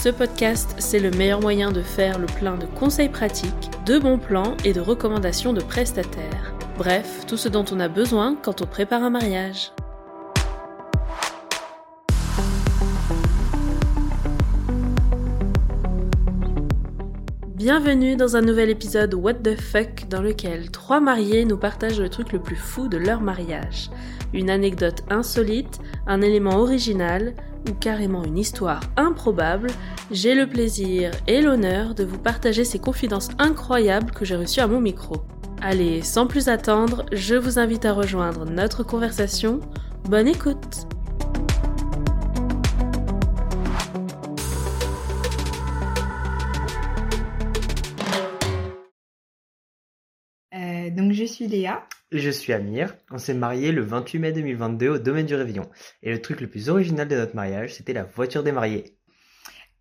Ce podcast, c'est le meilleur moyen de faire le plein de conseils pratiques, de bons plans et de recommandations de prestataires. Bref, tout ce dont on a besoin quand on prépare un mariage. Bienvenue dans un nouvel épisode What the fuck dans lequel trois mariés nous partagent le truc le plus fou de leur mariage. Une anecdote insolite, un élément original ou carrément une histoire improbable, j'ai le plaisir et l'honneur de vous partager ces confidences incroyables que j'ai reçues à mon micro. Allez, sans plus attendre, je vous invite à rejoindre notre conversation. Bonne écoute suis Léa. Je suis Amir. On s'est mariés le 28 mai 2022 au domaine du Réveillon. Et le truc le plus original de notre mariage, c'était la voiture des mariés.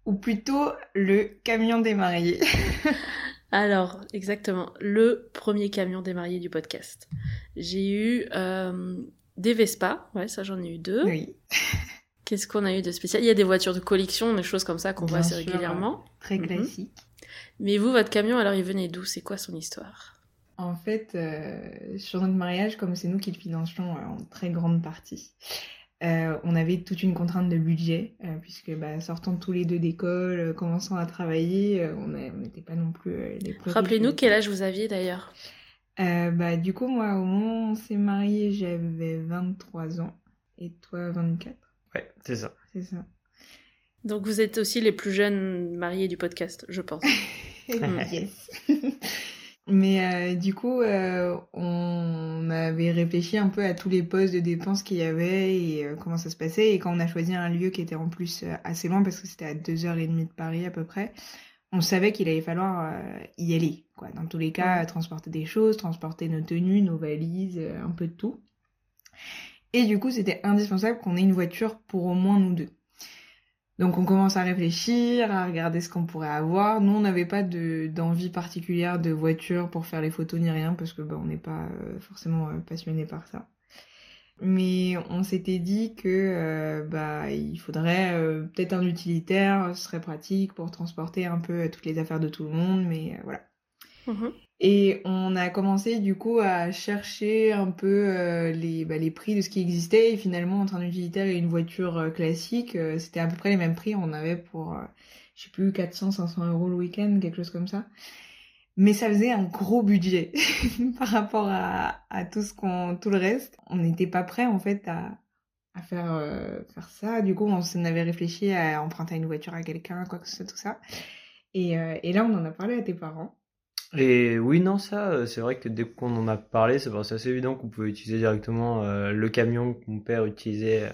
Ou plutôt le camion des mariés. Alors, exactement, le premier camion des mariés du podcast. J'ai eu euh, des Vespa, ouais, ça j'en ai eu deux. Oui. Qu'est-ce qu'on a eu de spécial? Il y a des voitures de collection, des choses comme ça qu'on voit assez sûr, régulièrement. Très Mhm. classique. Mais vous, votre camion, alors il venait d'où? C'est quoi son histoire? En fait, euh, sur notre mariage, comme c'est nous qui le financions euh, en très grande partie, euh, on avait toute une contrainte de budget, euh, puisque bah, sortant tous les deux d'école, euh, commençant à travailler, euh, on n'était pas non plus euh, les plus Rappelez-nous quel âge vous aviez d'ailleurs. Euh, bah, du coup, moi, au moment où on s'est mariés, j'avais 23 ans. Et toi, 24, Ouais, c'est ça. c'est ça Donc vous êtes aussi les plus jeunes mariés du podcast, je pense. yes. Mais euh, du coup, euh, on avait réfléchi un peu à tous les postes de dépenses qu'il y avait et euh, comment ça se passait. Et quand on a choisi un lieu qui était en plus euh, assez loin, parce que c'était à 2h30 de Paris à peu près, on savait qu'il allait falloir y aller. Quoi. Dans tous les cas, transporter des choses, transporter nos tenues, nos valises, un peu de tout. Et du coup, c'était indispensable qu'on ait une voiture pour au moins nous deux. Donc on commence à réfléchir, à regarder ce qu'on pourrait avoir. Nous, on n'avait pas de- d'envie particulière de voiture pour faire les photos ni rien, parce que bah, on n'est pas euh, forcément euh, passionné par ça. Mais on s'était dit que euh, bah il faudrait peut-être un utilitaire, ce serait pratique pour transporter un peu toutes les affaires de tout le monde, mais voilà. Mhm. Et on a commencé du coup à chercher un peu euh, les, bah, les prix de ce qui existait. Et finalement, entre un utilitaire et une voiture euh, classique, euh, c'était à peu près les mêmes prix. On avait pour, euh, je sais plus, 400, 500 euros le week-end, quelque chose comme ça. Mais ça faisait un gros budget par rapport à, à tout ce qu'on, tout le reste. On n'était pas prêt en fait à, à faire, faire ça. Du coup, on s'en avait réfléchi à emprunter une voiture à quelqu'un, quoi que ce soit, tout ça. Et, et là, on en a parlé à tes parents. Et oui, non, ça, euh, c'est vrai que dès qu'on en a parlé, c'est assez évident qu'on pouvait utiliser directement euh, le camion que mon père utilisait, euh,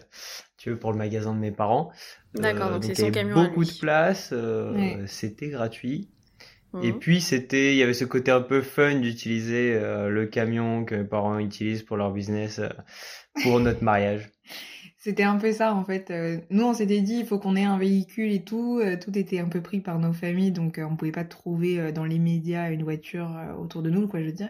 tu veux, pour le magasin de mes parents. D'accord, donc c'est il y son avait camion à beaucoup lui. de place, Ouais. c'était gratuit. Mhm. Et puis c'était, il y avait ce côté un peu fun d'utiliser euh, le camion que mes parents utilisent pour leur business euh, pour notre mariage. C'était un peu ça en fait. Euh, Nous on s'était dit il faut qu'on ait un véhicule et tout. Tout était un peu pris par nos familles donc on pouvait pas trouver dans les médias une voiture autour de nous quoi je veux dire.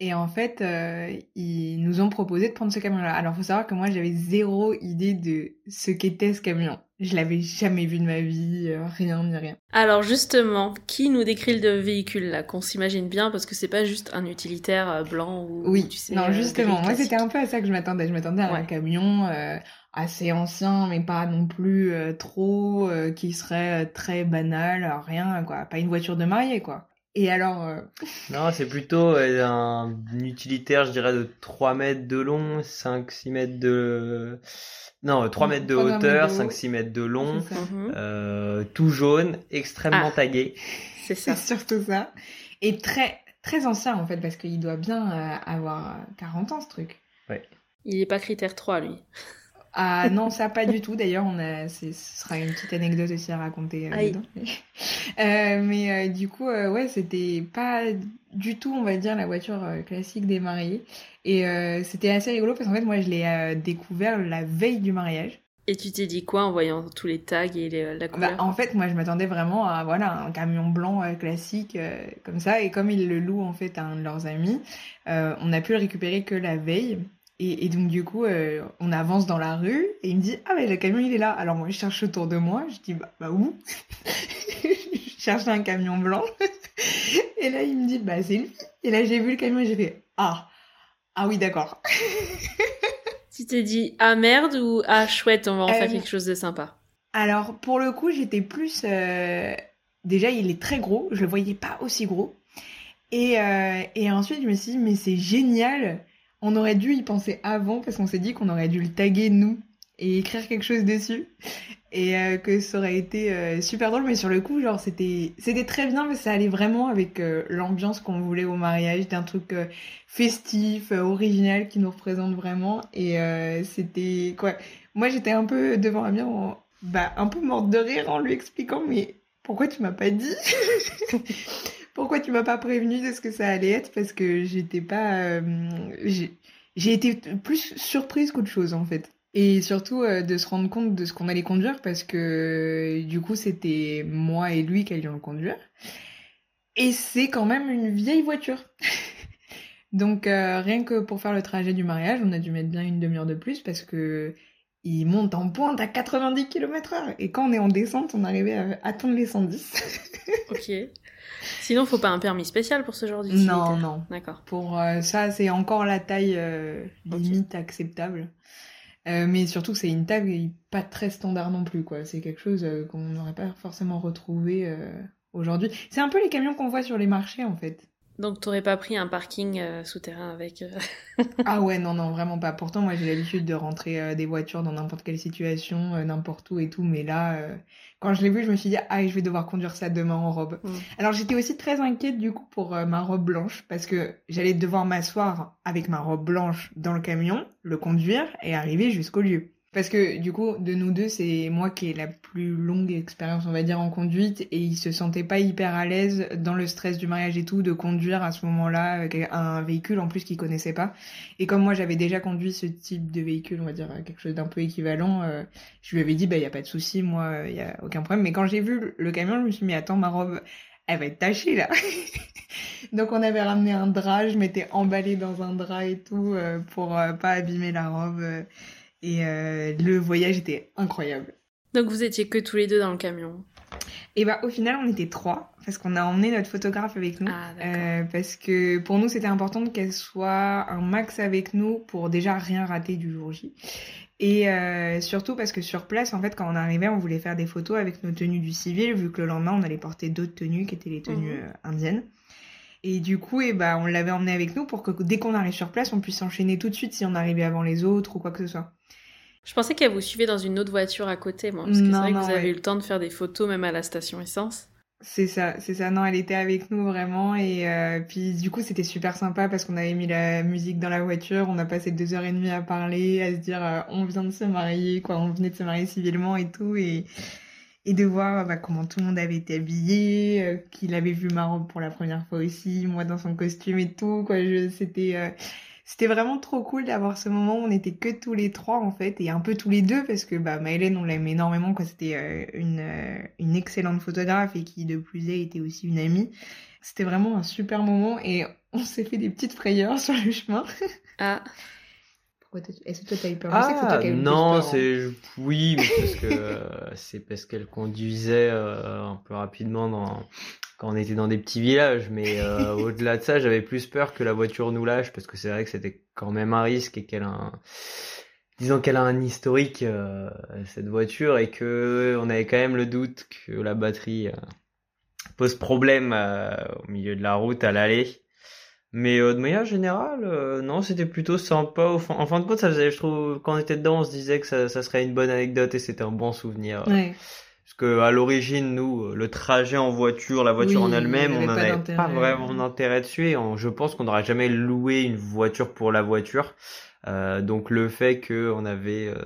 Et en fait euh, ils nous ont proposé de prendre ce camion là. Alors faut savoir que moi j'avais zéro idée de ce qu'était ce camion. Je l'avais jamais vu de ma vie, euh, rien ni rien. Alors justement, qui nous décrit le véhicule là Qu'on s'imagine bien parce que c'est pas juste un utilitaire euh, blanc ou Oui, tu sais, non euh, justement, moi c'était un peu à ça que je m'attendais. Je m'attendais à un camion euh, assez ancien, mais pas non plus euh, trop, qui serait très banal, rien quoi, pas une voiture de mariée quoi. Et alors, euh, Non, c'est plutôt euh, un, utilitaire, je dirais, de 3 mètres de long, 5-6 mètres de... Non, 3 mètres de 3 mètres hauteur, de haut. 5-6 mètres de long. Mhm. euh, tout jaune, extrêmement Ah. tagué. C'est ça. c'est surtout ça. Et très très ancien en fait, parce qu'il doit bien euh, avoir euh, 40 ans ce truc. Il est pas critère 3 lui. Ah non, ça pas du tout. D'ailleurs, on a, ce sera une petite anecdote aussi à raconter. euh. Euh, mais euh, du coup, ouais, c'était pas du tout, on va dire, la voiture classique des mariés. Et c'était assez rigolo parce qu'en fait, moi, je l'ai découvert la veille du mariage. Et tu t'es dit quoi en voyant tous les tags et les- la Bah, en fait, moi, je m'attendais vraiment à voilà un camion blanc euh, classique euh, comme ça. Et comme ils le louent en fait à un de leurs amis, euh, on a pu le récupérer que la veille. Et, et donc du coup, euh, on avance dans la rue et il me dit ah mais le camion il est là. Alors moi je cherche autour de moi, je dis bah, bah où? Je cherche un camion blanc. et là il me dit bah c'est lui. Et là j'ai vu le camion et j'ai fait ah ah oui d'accord. Tu t'es dit ah merde ou ah chouette, on va en Euh, faire quelque chose de sympa. Alors, pour le coup, j'étais plus. euh, Déjà, il est très gros, je le voyais pas aussi gros. Et, euh, et ensuite, je me suis dit, mais c'est génial! On aurait dû y penser avant parce qu'on s'est dit qu'on aurait dû le taguer nous et écrire quelque chose dessus. Et euh, que ça aurait été euh, super drôle, mais sur le coup, genre, c'était c'était très bien, mais ça allait vraiment avec euh, l'ambiance qu'on voulait au mariage, d'un truc festif, original qui nous représente vraiment. Et c'était quoi? Moi, j'étais un peu devant Amir, en- bah, un peu morte de rire en lui expliquant, mais pourquoi tu m'as pas dit? Pourquoi tu m'as pas prévenu de ce que ça allait être? Parce que j'étais pas, euh, j'ai été plus surprise qu'autre chose en fait. Et surtout euh, de se rendre compte de ce qu'on allait conduire parce que du coup c'était moi et lui qui allions le conduire. Et c'est quand même une vieille voiture. Donc euh, rien que pour faire le trajet du mariage, on a dû mettre bien une demi-heure de plus parce que il monte en pointe à 90 km/h. Et quand on est en descente, on arrivait à atteindre les 110. Ok. Sinon, faut pas un permis spécial pour ce genre d'utilité. non, non. D'accord. Pour euh, ça, c'est encore la taille euh, limite acceptable. Euh, mais surtout, c'est une taille pas très standard non plus, quoi. C'est quelque chose euh, qu'on n'aurait pas forcément retrouvé aujourd'hui. C'est un peu les camions qu'on voit sur les marchés, en fait. Donc, t'aurais pas pris un parking euh, souterrain avec. euh, Ah ouais, non, non, vraiment pas. Pourtant, moi, j'ai l'habitude de rentrer euh, des voitures dans n'importe quelle situation, euh, n'importe où et tout. Mais là, euh, quand je l'ai vu, je me suis dit, ah, je vais devoir conduire ça demain en robe. Mm. Alors, j'étais aussi très inquiète, du coup, pour euh, ma robe blanche, parce que j'allais devoir m'asseoir avec ma robe blanche dans le camion, le conduire et arriver jusqu'au lieu. Parce que, du coup, de nous deux, c'est moi qui ai la plus longue expérience, on va dire, en conduite, et il se sentait pas hyper à l'aise dans le stress du mariage et tout, de conduire à ce moment-là avec un véhicule en plus qu'il connaissait pas. Et comme moi j'avais déjà conduit ce type de véhicule, on va dire quelque chose d'un peu équivalent, euh, je lui avais dit bah y a pas de souci, moi il y a aucun problème. Mais quand j'ai vu le- camion, je me suis mais attends ma robe, elle va être tachée là. Donc on avait ramené un drap, je m'étais emballée dans un drap et tout euh, pour euh, pas abîmer la robe. Et euh, le voyage était incroyable. Donc, vous étiez que tous les deux dans le camion. Et bah au final on était trois parce qu'on a emmené notre photographe avec nous. Ah. Euh, parce que pour nous, c'était important qu'elle soit un max avec nous pour déjà rien rater du jour J. Et euh, surtout parce que sur place, en fait, quand on arrivait, on voulait faire des photos avec nos tenues du civil, vu que le lendemain, on allait porter d'autres tenues qui étaient les tenues Mhm. indiennes. Et du coup, et bah, on l'avait emmené avec nous pour que dès qu'on arrive sur place, on puisse enchaîner tout de suite si on arrivait avant les autres ou quoi que ce soit. Je pensais qu'elle vous suivait dans une autre voiture à côté, moi. Parce que c'est Non, vrai que vous avez ouais. eu le temps de faire des photos, même à la station essence. C'est ça, c'est ça. Non, elle était avec nous vraiment et euh, puis du coup c'était super sympa parce qu'on avait mis la musique dans la voiture, on a passé deux heures et demie à parler, à se dire euh, on vient de se marier, quoi, on venait de se marier civilement et tout et et de voir bah, comment tout le monde avait été habillé, euh, qu'il avait vu ma robe pour la première fois aussi, moi dans son costume et tout, quoi. C'était euh, c'était vraiment trop cool d'avoir ce moment où on était que tous les trois en fait et un peu tous les deux parce que bah Maëlène on l'aime énormément quoi. C'était euh, une une excellente photographe et qui de plus est était aussi une amie. C'était vraiment un super moment et on s'est fait des petites frayeurs sur le chemin. Ah, pourquoi est-ce que toi t'as eu peur? Je sais que c'est toi Ah, eu non, hein. c'est oui, mais parce que euh, c'est parce qu'elle conduisait euh, un peu rapidement dans quand on était dans des petits villages, mais euh, au-delà de ça, j'avais plus peur que la voiture nous lâche parce que c'est vrai que c'était quand même un risque et qu'elle a un disons qu'elle a un historique euh, cette voiture et que on avait quand même le doute que la batterie euh, pose problème euh, au milieu de la route à l'aller. Mais euh, de manière générale, euh, non, c'était plutôt sympa. En fin de compte, ça faisait, je trouve, quand on était dedans, on se disait que ça, ça serait une bonne anecdote et c'était un bon souvenir. Ouais. Parce que à l'origine, nous, euh, le trajet en voiture, la voiture Oui, en elle-même, on avait n'en pas pas vraiment d'intérêt dessus. Et on- je pense qu'on n'aurait jamais loué une voiture pour la voiture. Euh, donc le fait que on avait, euh,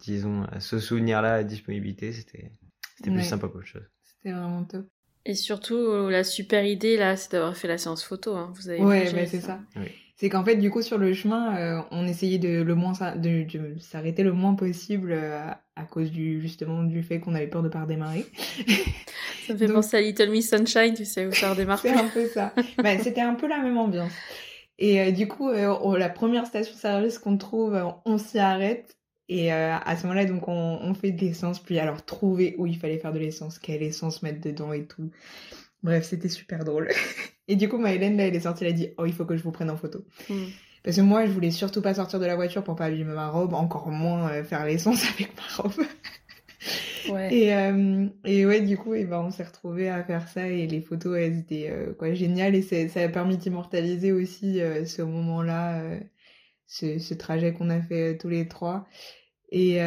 disons, ce souvenir-là à disponibilité, c'était c'était plus Ouais. sympa qu'autre chose. C'était vraiment top. Et surtout, la super idée, là, c'est d'avoir fait la séance photo. Hein. Vous avez ouais, mais c'est ça. C'est qu'en fait, du coup, sur le chemin, on essayait de le moins de, de s'arrêter le moins possible à cause du justement du fait qu'on avait peur de pas redémarrer. Ça me fait penser à Little Miss Sunshine, tu sais, où ça redémarre. c'est un peu ça. bah, c'était un peu la même ambiance. Et euh, du coup, euh, la première station-service qu'on trouve, euh, on s'y arrête. Et à ce moment-là, donc, on, on fait de l'essence. Puis alors, trouver où il fallait faire de l'essence, quelle essence mettre dedans et tout. Bref, c'était super drôle. et du coup, ma Hélène, là, elle est sortie, elle a dit, oh, il faut que je vous prenne en photo. Hmm. Parce que moi, je voulais surtout pas sortir de la voiture pour pas abîmer ma robe, encore moins faire l'essence avec ma robe. Et, euh, et ouais, du coup, et ben, on s'est retrouvés à faire ça et les photos, elles étaient euh, quoi, géniales et ça a permis d'immortaliser aussi euh, ce moment-là, ce, ce, trajet qu'on a fait tous les trois. Et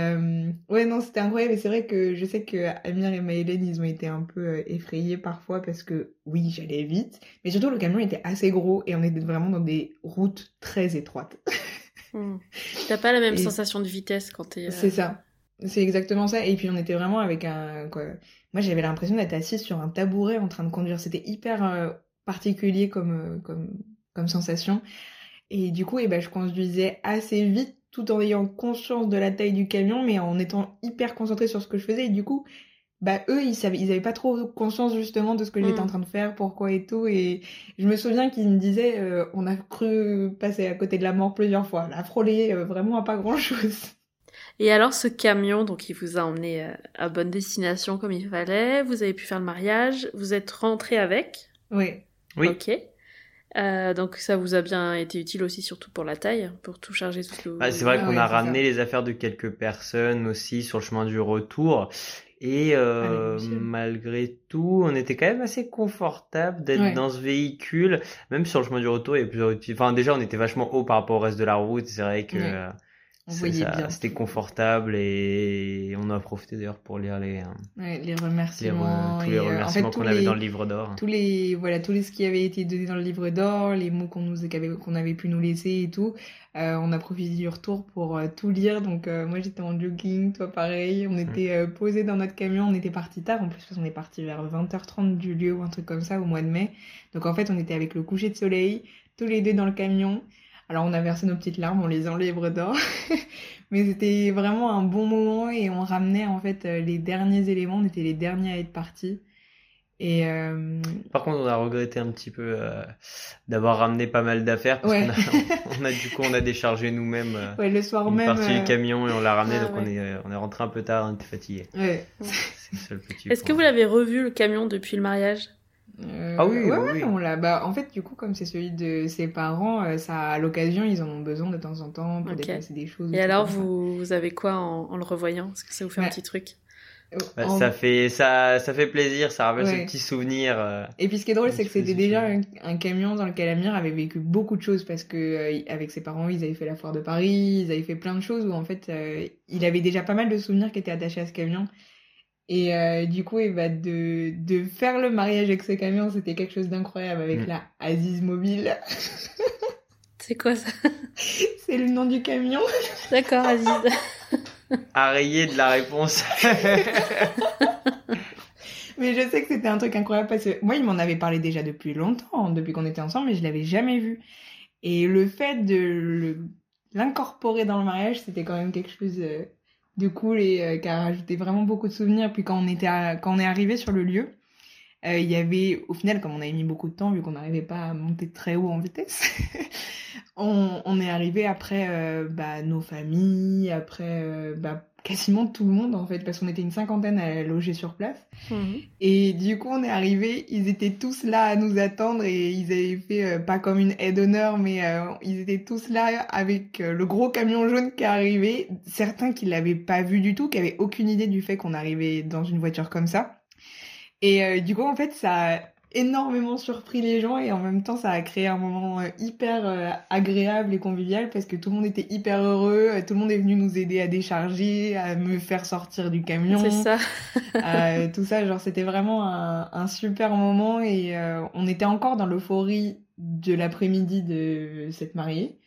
ouais, non, c'était incroyable. Et c'est vrai que je sais que Amir et Maëlène, ils ont été un peu effrayés parfois parce que oui, j'allais vite, mais surtout le camion était assez gros et on était vraiment dans des routes très étroites. Hmm. T'as pas la même sensation de vitesse quand t'es. C'est ça. C'est exactement ça. Et puis on était vraiment avec un. Quoi... Moi j'avais l'impression d'être assise sur un tabouret en train de conduire. C'était hyper euh, particulier comme, euh, comme, comme sensation. Et du coup, eh ben, je conduisais assez vite tout en ayant conscience de la taille du camion, mais en étant hyper concentré sur ce que je faisais. Et du coup, bah eux, ils savaient, ils avaient pas trop conscience justement de ce que j'étais en mm. train de faire, pourquoi et tout. Et je me souviens qu'ils me disaient, euh, on a cru passer à côté de la mort plusieurs fois, la frôler vraiment à pas grand chose. Et alors ce camion, donc il vous a emmené euh, à bonne destination comme il fallait, vous avez pu faire le mariage, vous êtes rentré avec? Oui. Oui. Ok. Euh, donc ça vous a bien été utile aussi, surtout pour la taille, pour tout charger tout ce que C'est vrai qu'on a ramené les affaires de quelques personnes aussi sur le chemin du retour. Et euh, malgré tout, on était quand même assez confortable d'être dans ce véhicule. Même sur le chemin du retour, il y a plusieurs... Enfin déjà, on était vachement haut par rapport au reste de la route. C'est vrai que... C'était confortable et on a profité d'ailleurs pour lire les, les remerciements. tous les euh, remerciements qu'on avait dans le livre d'or. Tous les, voilà, tous les, ce qui avait été donné dans le livre d'or, les mots qu'on nous qu'on avait pu nous laisser et tout. Euh, on a profité du retour pour euh, tout lire. Donc moi j'étais en jogging, toi pareil. On était posés dans notre camion, on était parti tard. En plus on est parti vers 20h30 du lieu ou un truc comme ça au mois de mai. Donc en fait on était avec le coucher de soleil, tous les deux dans le camion. Alors on a versé nos petites larmes en lisant le livre d'or, mais c'était vraiment un bon moment et on ramenait en fait euh, les derniers éléments, on était les derniers à être partis. Et euh... Par contre, on a regretté un petit peu euh, d'avoir ramené pas mal d'affaires parce qu'on a, on a, du coup on a déchargé nous-mêmes euh, ouais, le soir une même, partie du camion et on l'a ramené. Ah, donc on est on est rentré un peu tard, on était fatigué. Ouais. Est-ce que vous l'avez revu le camion depuis le mariage? Euh, ah oui, oui, on l'a. Bah, en fait, du coup, comme c'est celui de ses parents, euh, ça, à l'occasion, ils en ont besoin de temps en temps pour déplacer des choses. Et alors, vous, vous, avez quoi en, le revoyant? Est-ce que ça vous fait un petit truc euh, bah, Ça fait ça, ça fait plaisir, ça rappelle ce petit souvenir. Et puis, ce qui est drôle, c'est que c'était déjà un, camion dans lequel Amir avait vécu beaucoup de choses parce que avec ses parents, ils avaient fait la foire de Paris, ils avaient fait plein de choses où en fait, il avait déjà pas mal de souvenirs qui étaient attachés à ce camion. Et euh, du coup, et bah, de, de faire le mariage avec ce camion, c'était quelque chose d'incroyable avec mm. la Aziz Mobile. C'est quoi ça? C'est le nom du camion. D'accord, Aziz. Arrayé de la réponse. mais je sais que c'était un truc incroyable parce que moi, il m'en avait parlé déjà depuis longtemps, depuis qu'on était ensemble, mais je l'avais jamais vu. Et le fait de l'incorporer dans le mariage, c'était quand même quelque chose euh, de cool et euh, qui a rajouté vraiment beaucoup de souvenirs. Puis quand on, était quand on est arrivé sur le lieu, euh, il y avait, au final, comme on avait mis beaucoup de temps, vu qu'on n'arrivait pas à monter très haut en vitesse, on, est arrivé après euh, bah, nos familles, après bah, quasiment tout le monde en fait, parce qu'on était une cinquantaine à loger sur place. Mhm. Et du coup, on est arrivé, ils étaient tous là à nous attendre et ils avaient fait euh, pas comme une aide d'honneur, mais euh, ils étaient tous là avec euh, le gros camion jaune qui est arrivé. Certains qui l'avaient pas vu du tout, qui avaient aucune idée du fait qu'on arrivait dans une voiture comme ça. Et du coup, en fait, ça énormément surpris les gens et en même temps ça a créé un moment euh, hyper euh, agréable et convivial parce que tout le monde était hyper heureux, euh, tout le monde est venu nous aider à décharger, à me faire sortir du camion. C'est ça. tout ça, genre c'était vraiment un, un, super moment et on était encore dans l'euphorie de l'après-midi de cette mariée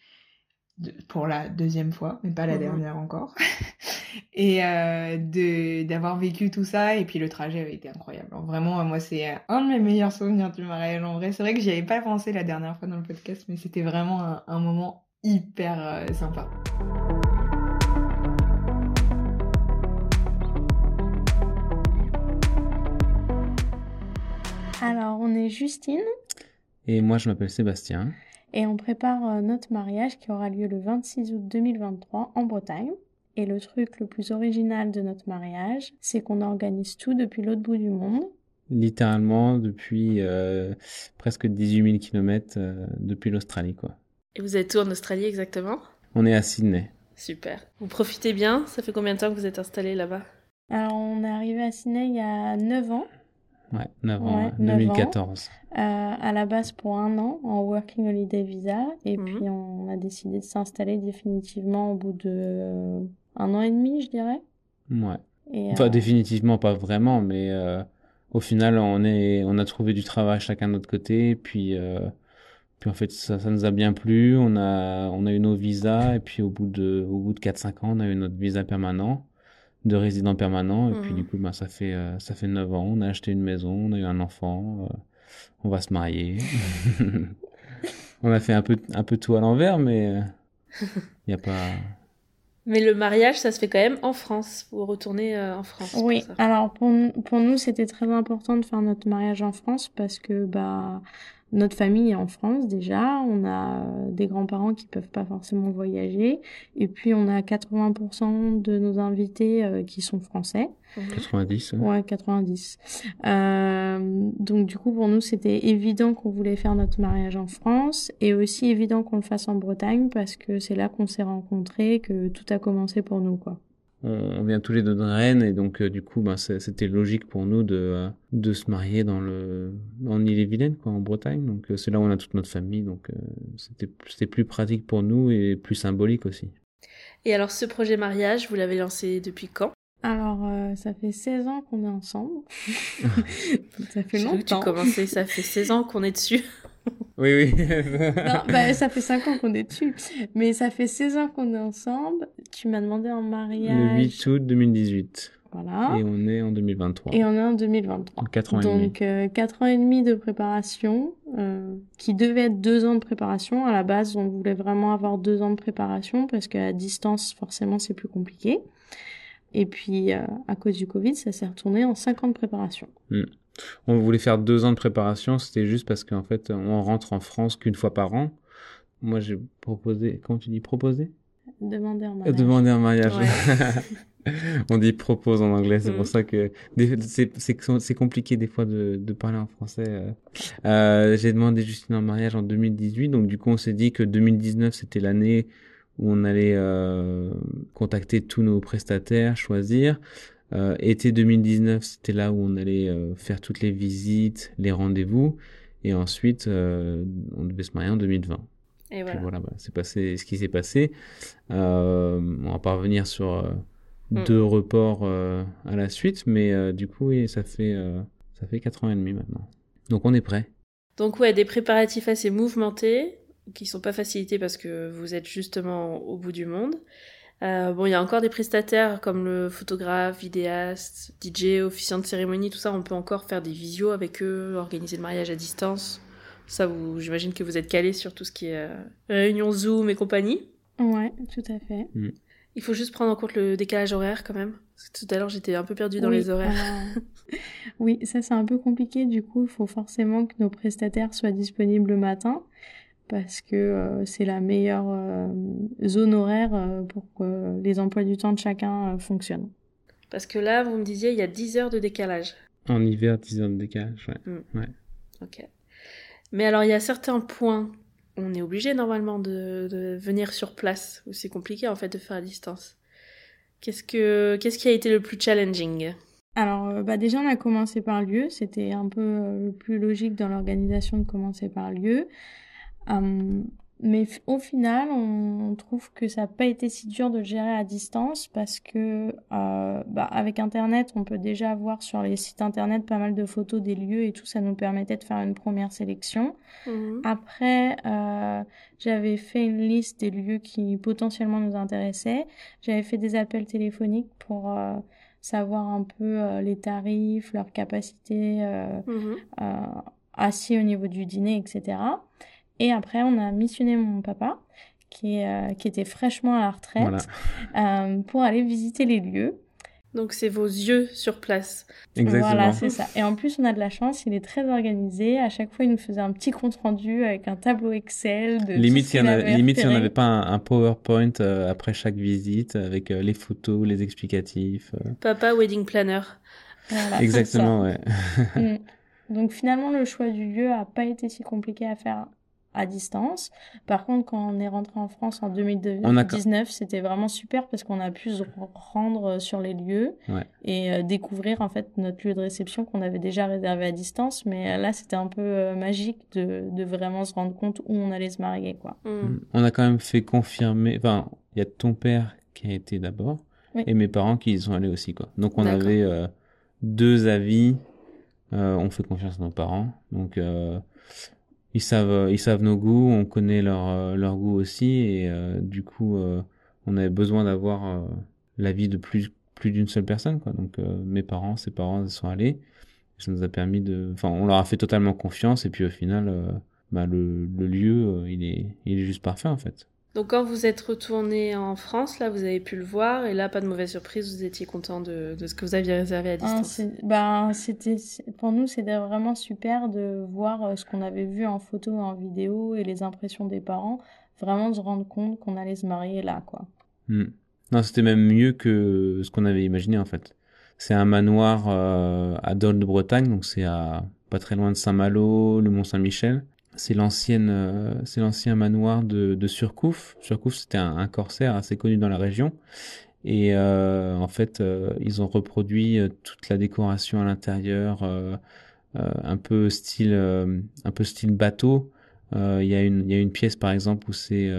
pour la deuxième fois, mais pas la dernière encore. et euh, de d'avoir vécu tout ça et puis le trajet avait été incroyable. Vraiment, moi c'est un de mes meilleurs souvenirs du mariage en vrai. C'est vrai que j'y avais pas pensé la dernière fois dans le podcast, mais c'était vraiment un, moment hyper euh, sympa. Alors, on est Justine. Et moi, je m'appelle Sébastien. Et on prépare euh, notre mariage qui aura lieu le 26 août 2023 en Bretagne. Et le truc le plus original de notre mariage, c'est qu'on organise tout depuis l'autre bout du monde. Littéralement depuis euh, presque 18 000 km depuis l'Australie, quoi. Et vous êtes où en Australie exactement? On est à Sydney. Super. Vous profitez bien? Ça fait combien de temps que vous êtes installé là-bas? Alors, on est arrivé à Sydney il y a 9 ans. Ouais, 9 ans, 2014. Euh, à la base pour un an en Working Holiday Visa. Et puis on a décidé de s'installer définitivement au bout de euh, un an et demi, je dirais. Ouais. enfin, euh, définitivement pas vraiment, mais au final, on, est, on a trouvé du travail chacun de notre côté. Puis, puis en fait, ça, ça nous a bien plu. On a, on a eu nos visas. Et puis au bout de, au bout de 4-5 ans, on a eu notre visa permanent de résident permanent. Et puis, du mmh. coup, ben, ça fait, euh, ça fait 9 ans. On a acheté une maison, on a eu un enfant, euh, on va se marier. on a fait un peu, un peu tout à l'envers, mais il euh, n'y a pas. Mais le mariage, ça se fait quand même en France. Vous retournez en France. Oui, alors pour, pour nous, c'était très important de faire notre mariage en France parce que bah notre famille est en France déjà, on a des grands-parents qui peuvent pas forcément voyager, et puis on a 80% de nos invités euh, qui sont français. 90 Ouais, 90. Euh, donc du coup pour nous c'était évident qu'on voulait faire notre mariage en France et aussi évident qu'on le fasse en Bretagne parce que c'est là qu'on s'est rencontrés, que tout a commencé pour nous quoi on, vient tous les deux de Rennes et donc euh, du coup ben, c'était logique pour nous de, euh, de se marier dans le en Ille-et-Vilaine quoi en Bretagne donc euh, c'est là où on a toute notre famille donc c'était c'était plus pratique pour nous et plus symbolique aussi. Et alors ce projet mariage vous l'avez lancé depuis quand? Alors, ça fait 16 ans qu'on est ensemble. ça fait longtemps. Tu commençais, ça fait 16 ans qu'on est dessus. Oui, oui. non, bah, ça fait 5 ans qu'on est dessus. Mais ça fait 16 ans qu'on est ensemble. Tu m'as demandé en mariage. Le 8 août 2018. Voilà. Et on est en 2023. Et on est en 2023. 4 ans Donc, et demi. 4 euh, ans et demi de préparation, euh, qui devait être 2 ans de préparation. À la base, on voulait vraiment avoir 2 ans de préparation parce qu'à distance, forcément, c'est plus compliqué. Et puis, euh, à cause du Covid, ça s'est retourné en 5 ans de préparation. Mm. On voulait faire deux ans de préparation, c'était juste parce qu'en fait, on rentre en France qu'une fois par an. Moi, j'ai proposé, comment tu dis proposer? Demander un mariage. Demander un mariage. on dit propose en anglais, c'est pour mm. ça que c'est compliqué des fois de, de parler en français. Euh. Euh, j'ai demandé Justine en mariage en 2018, donc du coup on s'est dit que 2019 c'était l'année où on allait euh, contacter tous nos prestataires, choisir. Euh, été 2019, c'était là où on allait euh, faire toutes les visites, les rendez-vous, et ensuite euh, on devait se marier en 2020. Et voilà, bah, c'est passé ce qui s'est passé. on va pas revenir sur mm. deux reports à la suite, mais du coup, oui, ça fait ça fait quatre ans et demi maintenant. Donc on est prêt. Donc ouais, des préparatifs assez mouvementés qui sont pas facilités parce que vous êtes justement au bout du monde. Euh, bon, il y a encore des prestataires comme le photographe, vidéaste, DJ, officiant de cérémonie, tout ça. On peut encore faire des visios avec eux, organiser le mariage à distance. Ça, vous, j'imagine que vous êtes calé sur tout ce qui est euh, réunion Zoom et compagnie. Ouais, tout à fait. Mm. Il faut juste prendre en compte le décalage horaire quand même. tout à l'heure, j'étais un peu perdue dans les horaires. oui, ça c'est un peu compliqué. Du coup, il faut forcément que nos prestataires soient disponibles le matin parce que euh, c'est la meilleure euh, zone horaire euh, pour que les emplois du temps de chacun fonctionnent. Parce que là, vous me disiez, il y a 10 heures de décalage. En hiver, 10 heures de décalage, ouais. Hmm. ouais. Ok. Mais alors, il y a certains points, on est obligé normalement de, de venir sur place, où c'est compliqué en fait de faire à distance. Qu'est-ce, que, qu'est-ce qui a été le plus challenging? Alors, bah déjà, on a commencé par lieu. C'était un peu le plus logique dans l'organisation de commencer par lieu. Euh, mais au final, on trouve que ça n'a pas été si dur de gérer à distance parce que euh, bah, avec Internet, on peut déjà voir sur les sites Internet pas mal de photos des lieux et tout. Ça nous permettait de faire une première sélection. Mhm. Après, euh, j'avais fait une liste des lieux qui potentiellement nous intéressaient. J'avais fait des appels téléphoniques pour euh, savoir un peu les tarifs, leur capacité mhm. assis au niveau du dîner, etc. Et après, on a missionné mon papa, qui, euh, qui était fraîchement à la retraite, euh, pour aller visiter les lieux. Donc c'est vos yeux sur place. Exactement. Voilà, c'est ça. Et en plus, on a de la chance, il est très organisé. À chaque fois, il nous faisait un petit compte rendu avec un tableau Excel. De limite, s'il n'y en avait pas un, PowerPoint euh, après chaque visite avec les photos, les explicatifs. Papa Wedding Planner. Exactement, ouais. Mm. Donc finalement, le choix du lieu a pas été si compliqué à faire à distance. Par contre, quand on est rentré en France en 2019, c'était vraiment super parce qu'on a pu se rendre sur les lieux et euh, découvrir en fait notre lieu de réception qu'on avait déjà réservé à distance. Mais euh, là, c'était un peu euh, magique de, de, vraiment se rendre compte où on allait se marier, quoi. Mm. Mm. On a quand même fait confirmer. Enfin, il y a ton père qui a été d'abord et mes parents qui y sont allés aussi, quoi. Donc on avait deux avis. on fait confiance à nos parents, donc ils savent euh, ils savent nos goûts, on connaît leur euh, leur goût aussi et euh, du coup on avait besoin d'avoir l'avis de plus plus d'une seule personne quoi. Donc mes parents, ses parents sont allés. Ça nous a permis de enfin on leur a fait totalement confiance et puis au final bah, le, le lieu il est il est juste parfait en fait. Donc quand vous êtes retourné en France, là, vous avez pu le voir, et là, pas de mauvaise surprise, vous étiez content de, de ce que vous aviez réservé à ah, distance. ben, c'était, pour nous, c'était vraiment super de voir euh, ce qu'on avait vu en photo, en vidéo, et les impressions des parents, vraiment de se rendre compte qu'on allait se marier là, quoi. Hmm. Non, c'était même mieux que ce qu'on avait imaginé, en fait. C'est un manoir euh, à Dole de Bretagne, donc c'est à pas très loin de Saint-Malo, le Mont-Saint-Michel c'est l'ancienne, euh, c'est l'ancien manoir de, de Surcouf. Surcouf, c'était un, corsaire assez connu dans la région. Et euh, en fait, euh, ils ont reproduit toute la décoration à l'intérieur, un peu style, un peu style bateau. Il y a une, il y a une pièce par exemple où c'est,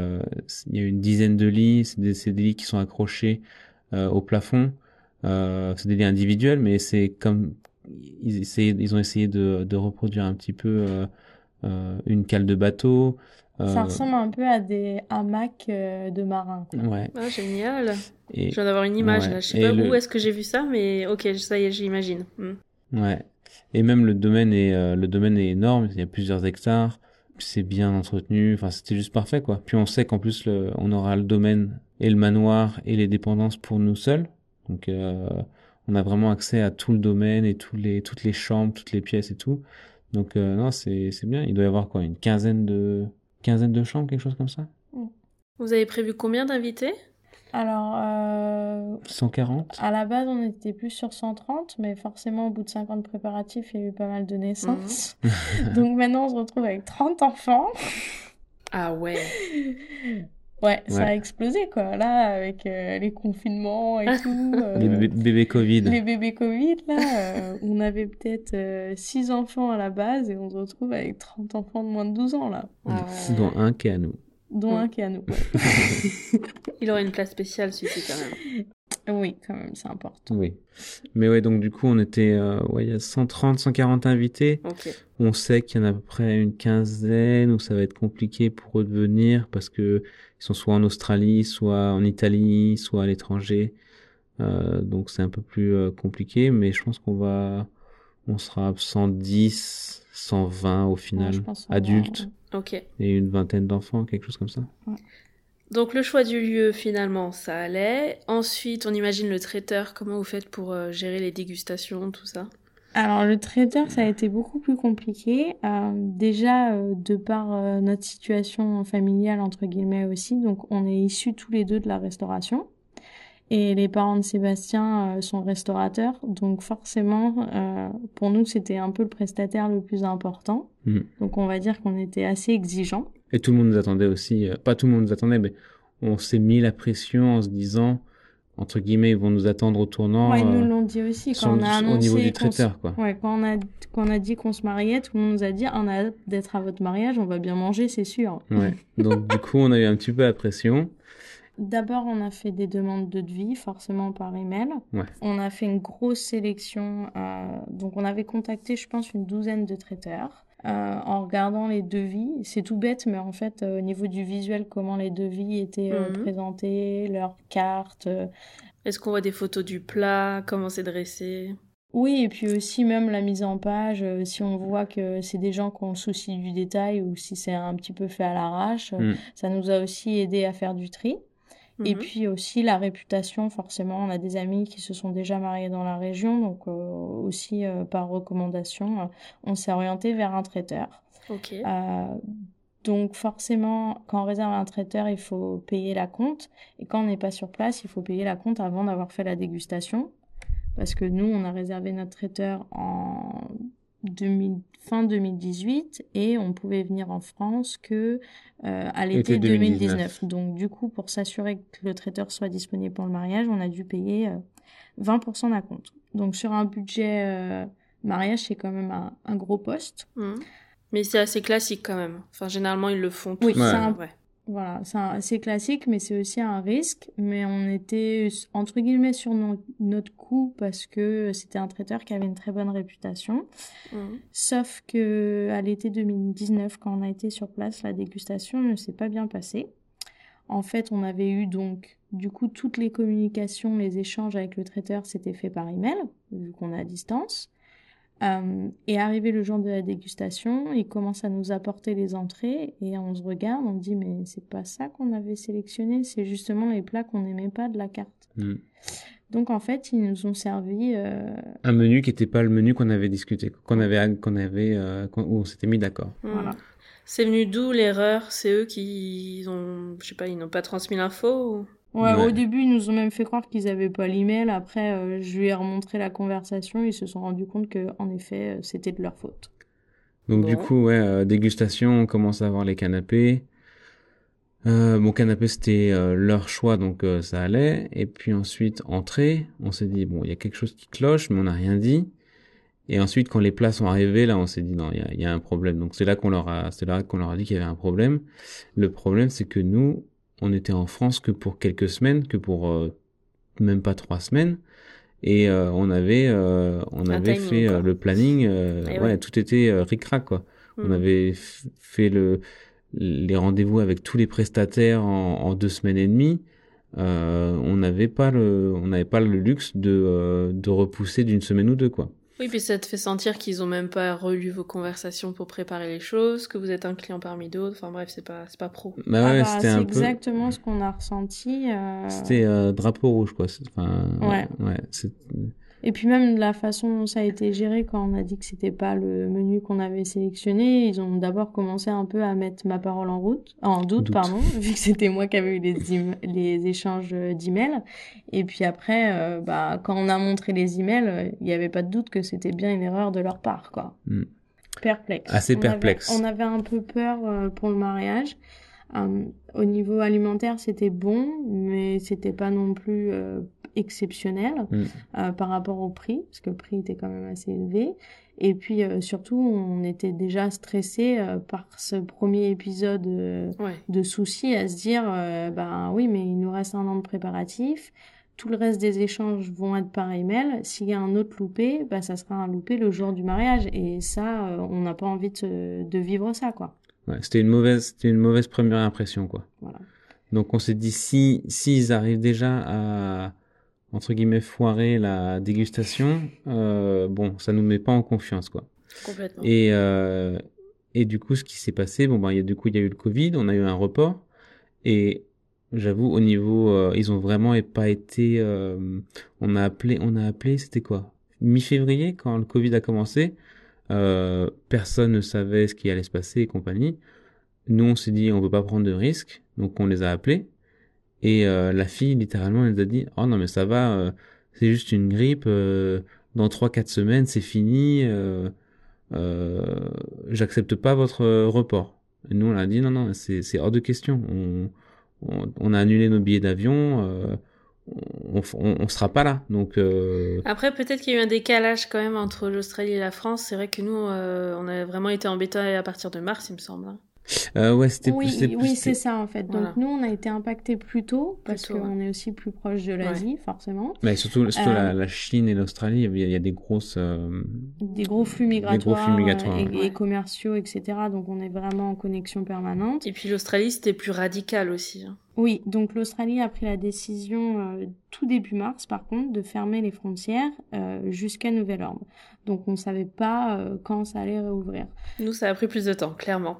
il y a une dizaine de lits. C'est des, des lits qui sont accrochés au plafond. c'est des lits individuels, mais c'est comme ils, ils ont essayé de, de reproduire un petit peu euh, une cale de bateau. Ça euh, ressemble un peu à des hamacs euh, de marins. Ouais. Ah, génial. Et... Je viens d'avoir une image là. Je sais pas où est-ce que j'ai vu ça, mais ok, ça y est, j'imagine. Hmm. Ouais. Et même le domaine est le domaine est énorme. Il y a plusieurs hectares. C'est bien entretenu. Enfin, c'était juste parfait quoi. Puis on sait qu'en plus le, on aura le domaine et le manoir et les dépendances pour nous seuls. Donc on a vraiment accès à tout le domaine et tous les toutes les chambres, toutes les pièces et tout. Donc euh, non, c'est bien. Il doit y avoir quoi Une quinzaine de, quinzaine de chambres, quelque chose comme ça? Mm. Vous avez prévu combien d'invités? Alors... Euh... 140 À la base, on était plus sur 130, mais forcément, au bout de 50 préparatifs, il y a eu pas mal de naissances. Mhm. Donc maintenant, on se retrouve avec 30 enfants. Ah ouais Ouais, ça a explosé quoi. Là, avec euh, les confinements et tout. Euh, les bébés Covid. Les bébés Covid, là, euh, on avait peut-être 6 enfants à la base et on se retrouve avec 30 enfants de moins de 12 ans là. Dont un qui est à nous. Dont un qui est à nous. Il aurait une place spéciale, celui-ci quand même. Oui, quand même, c'est important. Oui. Mais ouais, donc du coup, on était, ouais, il y a 130, 140 invités. On sait qu'il y en a à peu près une quinzaine où ça va être compliqué pour eux de venir parce que sont soit en Australie, soit en Italie, soit à l'étranger. Euh, donc c'est un peu plus euh, compliqué, mais je pense qu'on va, on sera 110, 120 au final, adultes. Et une vingtaine d'enfants, quelque chose comme ça. Donc le choix du lieu finalement ça allait. Ensuite on imagine le traiteur. Comment vous faites pour euh, gérer les dégustations, tout ça? Alors le traiteur, ça a été beaucoup plus compliqué. Euh, déjà euh, de par euh, notre situation familiale entre guillemets aussi, donc on est issus tous les deux de la restauration. Et les parents de Sébastien sont restaurateurs, donc forcément pour nous c'était un peu le prestataire le plus important. Mm. Donc on va dire qu'on était assez exigeants. Et tout le monde nous attendait aussi, pas tout le monde nous attendait, mais on s'est mis la pression en se disant entre guillemets, ils vont nous attendre au tournant. Ouais, ils nous l'ont dit aussi quand on a annoncé au niveau du traiteur, quoi. Ouais, quand on a quand on a dit qu'on se mariait, tout le monde nous a dit on a hâte d'être à votre mariage, on va bien manger, c'est sûr. Ouais. Donc du coup, on a eu un petit peu la pression. D'abord, on a fait des demandes de devis, forcément par email. Ouais. On a fait une grosse sélection. Euh, donc, on avait contacté, je pense, une douzaine de traiteurs. Euh, en regardant les devis. C'est tout bête, mais en fait, euh, au niveau du visuel, comment les devis étaient euh, Mhm. présentés, leurs cartes. euh. Est-ce qu'on voit des photos du plat, comment c'est dressé? Oui, et puis aussi même la mise en page, euh, si on voit que c'est des gens qui ont le souci du détail ou si c'est un petit peu fait à l'arrache, Mm. ça nous a aussi aidé à faire du tri. Et Mhm. puis aussi la réputation, forcément, on a des amis qui se sont déjà mariés dans la région, donc euh, aussi euh, par recommandation, euh, on s'est orienté vers un traiteur. Ok. Donc forcément, quand on réserve un traiteur, il faut payer la compte, et quand on n'est pas sur place, il faut payer la compte avant d'avoir fait la dégustation, parce que nous, on a réservé notre traiteur en 2000 fin 2018 et on pouvait venir en France que euh, à l'été Été 2019. 2019. Donc du coup, pour s'assurer que le traiteur soit disponible pour le mariage, on a dû payer euh, 20% d'un compte. Donc sur un budget euh, mariage, c'est quand même un, un gros poste. Mhm. Mais c'est assez classique quand même. Enfin, généralement, ils le font tous. Oui, c'est un- Ouais. Voilà, c'est classique, mais c'est aussi un risque. Mais on était entre guillemets sur no- notre coup parce que c'était un traiteur qui avait une très bonne réputation. Mhm. Sauf que à l'été 2019, quand on a été sur place, la dégustation ne s'est pas bien passée. En fait, on avait eu donc, du coup, toutes les communications, les échanges avec le traiteur, s'étaient faits par email, vu qu'on est à distance. Euh, et arrivé le jour de la dégustation, il commence à nous apporter les entrées et on se regarde, on dit mais c'est pas ça qu'on avait sélectionné, c'est justement les plats qu'on n'aimait pas de la carte. Mm. Donc en fait, ils nous ont servi euh, Un menu qui n'était pas le menu qu'on avait discuté, qu'on avait, qu'on avait, euh, qu'on- où on s'était mis d'accord. Mhm. Voilà. C'est venu d'où l'erreur? C'est eux qui ils ont, je sais pas, ils n'ont pas transmis l'info ou... Ouais, Ouais. au début, ils nous ont même fait croire qu'ils avaient pas l'email. Après, euh, je lui ai remontré la conversation. Ils se sont rendus compte que, en effet, euh, c'était de leur faute. Donc du coup, ouais, euh, dégustation, on commence à avoir les canapés. Euh, mon canapé, c'était euh, leur choix, donc euh, ça allait. Et puis ensuite, entrée, on s'est dit, bon, il y a quelque chose qui cloche, mais on n'a rien dit. Et ensuite, quand les plats sont arrivés, là, on s'est dit, non, il y a, il y a un problème. Donc c'est là qu'on leur a, c'est là qu'on leur a dit qu'il y avait un problème. Le problème, c'est que nous, on était en France que pour quelques semaines, que pour euh, même pas trois semaines. Et euh, on avait, euh, on Un avait timing, fait quoi. le planning, ouais, tout était ric-rac, quoi. On avait fait le, les rendez-vous avec tous les prestataires en, en deux semaines et demie. Euh, on n'avait pas le, on n'avait pas le luxe de, de repousser d'une semaine ou deux, quoi. Oui, puis ça te fait sentir qu'ils ont même pas relu vos conversations pour préparer les choses, que vous êtes un client parmi d'autres. Enfin bref, c'est pas, c'est pas pro. Bah Ah ouais, bah, c'était c'est un peu, exactement ce qu'on a ressenti. euh, c'était euh, drapeau rouge, quoi. Enfin, Ouais. ouais, c'est, Et puis même la façon dont ça a été géré quand on a dit que c'était pas le menu qu'on avait sélectionné, ils ont d'abord commencé un peu à mettre ma parole en route, en doute, Doute. pardon, vu que c'était moi qui avais eu les, les échanges d'emails. Et puis après, euh, bah, quand on a montré les emails, euh, il n'y avait pas de doute que c'était bien une erreur de leur part, quoi. Mm. Perplexe. Assez On avait- perplexe. on avait un peu peur euh, pour le mariage. Euh, au niveau alimentaire, c'était bon, mais c'était pas non plus euh, exceptionnel Mm. euh, par rapport au prix, parce que le prix était quand même assez élevé. Et puis euh, surtout, on était déjà stressé euh, par ce premier épisode euh, Ouais. de soucis à se dire, euh, ben oui, mais il nous reste un an de préparatifs. Tout le reste des échanges vont être par email. S'il y a un autre loupé, bah, ça sera un loupé le jour du mariage. Et ça, euh, on n'a pas envie de, vivre ça, quoi. ouais, c'était une mauvaise, c'était une mauvaise première impression, quoi. Voilà. Donc on s'est dit si s'ils arrivent déjà à entre guillemets foirer la dégustation, euh, bon, ça nous met pas en confiance quoi. Complètement. Et euh, et du coup ce qui s'est passé, bon ben il y a du coup il y a eu le Covid, on a eu un report et j'avoue au niveau euh, ils ont vraiment pas été euh, on a appelé on a appelé c'était quoi? Mi-février quand le Covid a commencé euh, personne ne savait ce qui allait se passer et compagnie nous on s'est dit on veut pas prendre de risques donc on les a appelés et euh, la fille littéralement elle nous a dit oh non mais ça va euh, c'est juste une grippe euh, dans trois quatre semaines c'est fini j'accepte pas votre report et nous on a dit non non c'est hors de question on, on a annulé nos billets d'avion on, on, sera pas là. Donc après peut-être qu'il y a eu un décalage quand même entre l'Australie et la France. C'est vrai que nous on a vraiment été embêtés à partir de mars, il me semble. Euh, ouais, c'était oui, plus, oui, c'est ça en fait. Donc nous, on a été impacté plus tôt parce qu'on est aussi plus proche de l'Asie, forcément. Mais surtout, surtout la, la, Chine et l'Australie, il, y a des grosses, des gros flux migratoires, gros flux migratoires et, et, commerciaux, etc. Donc on est vraiment en connexion permanente. Et puis l'Australie, c'était plus radical aussi. Hein. Oui, donc l'Australie a pris la décision euh, tout début mars, par contre, de fermer les frontières euh, jusqu'à nouvel ordre. Donc on ne savait pas euh, quand ça allait réouvrir. Nous, ça a pris plus de temps, clairement.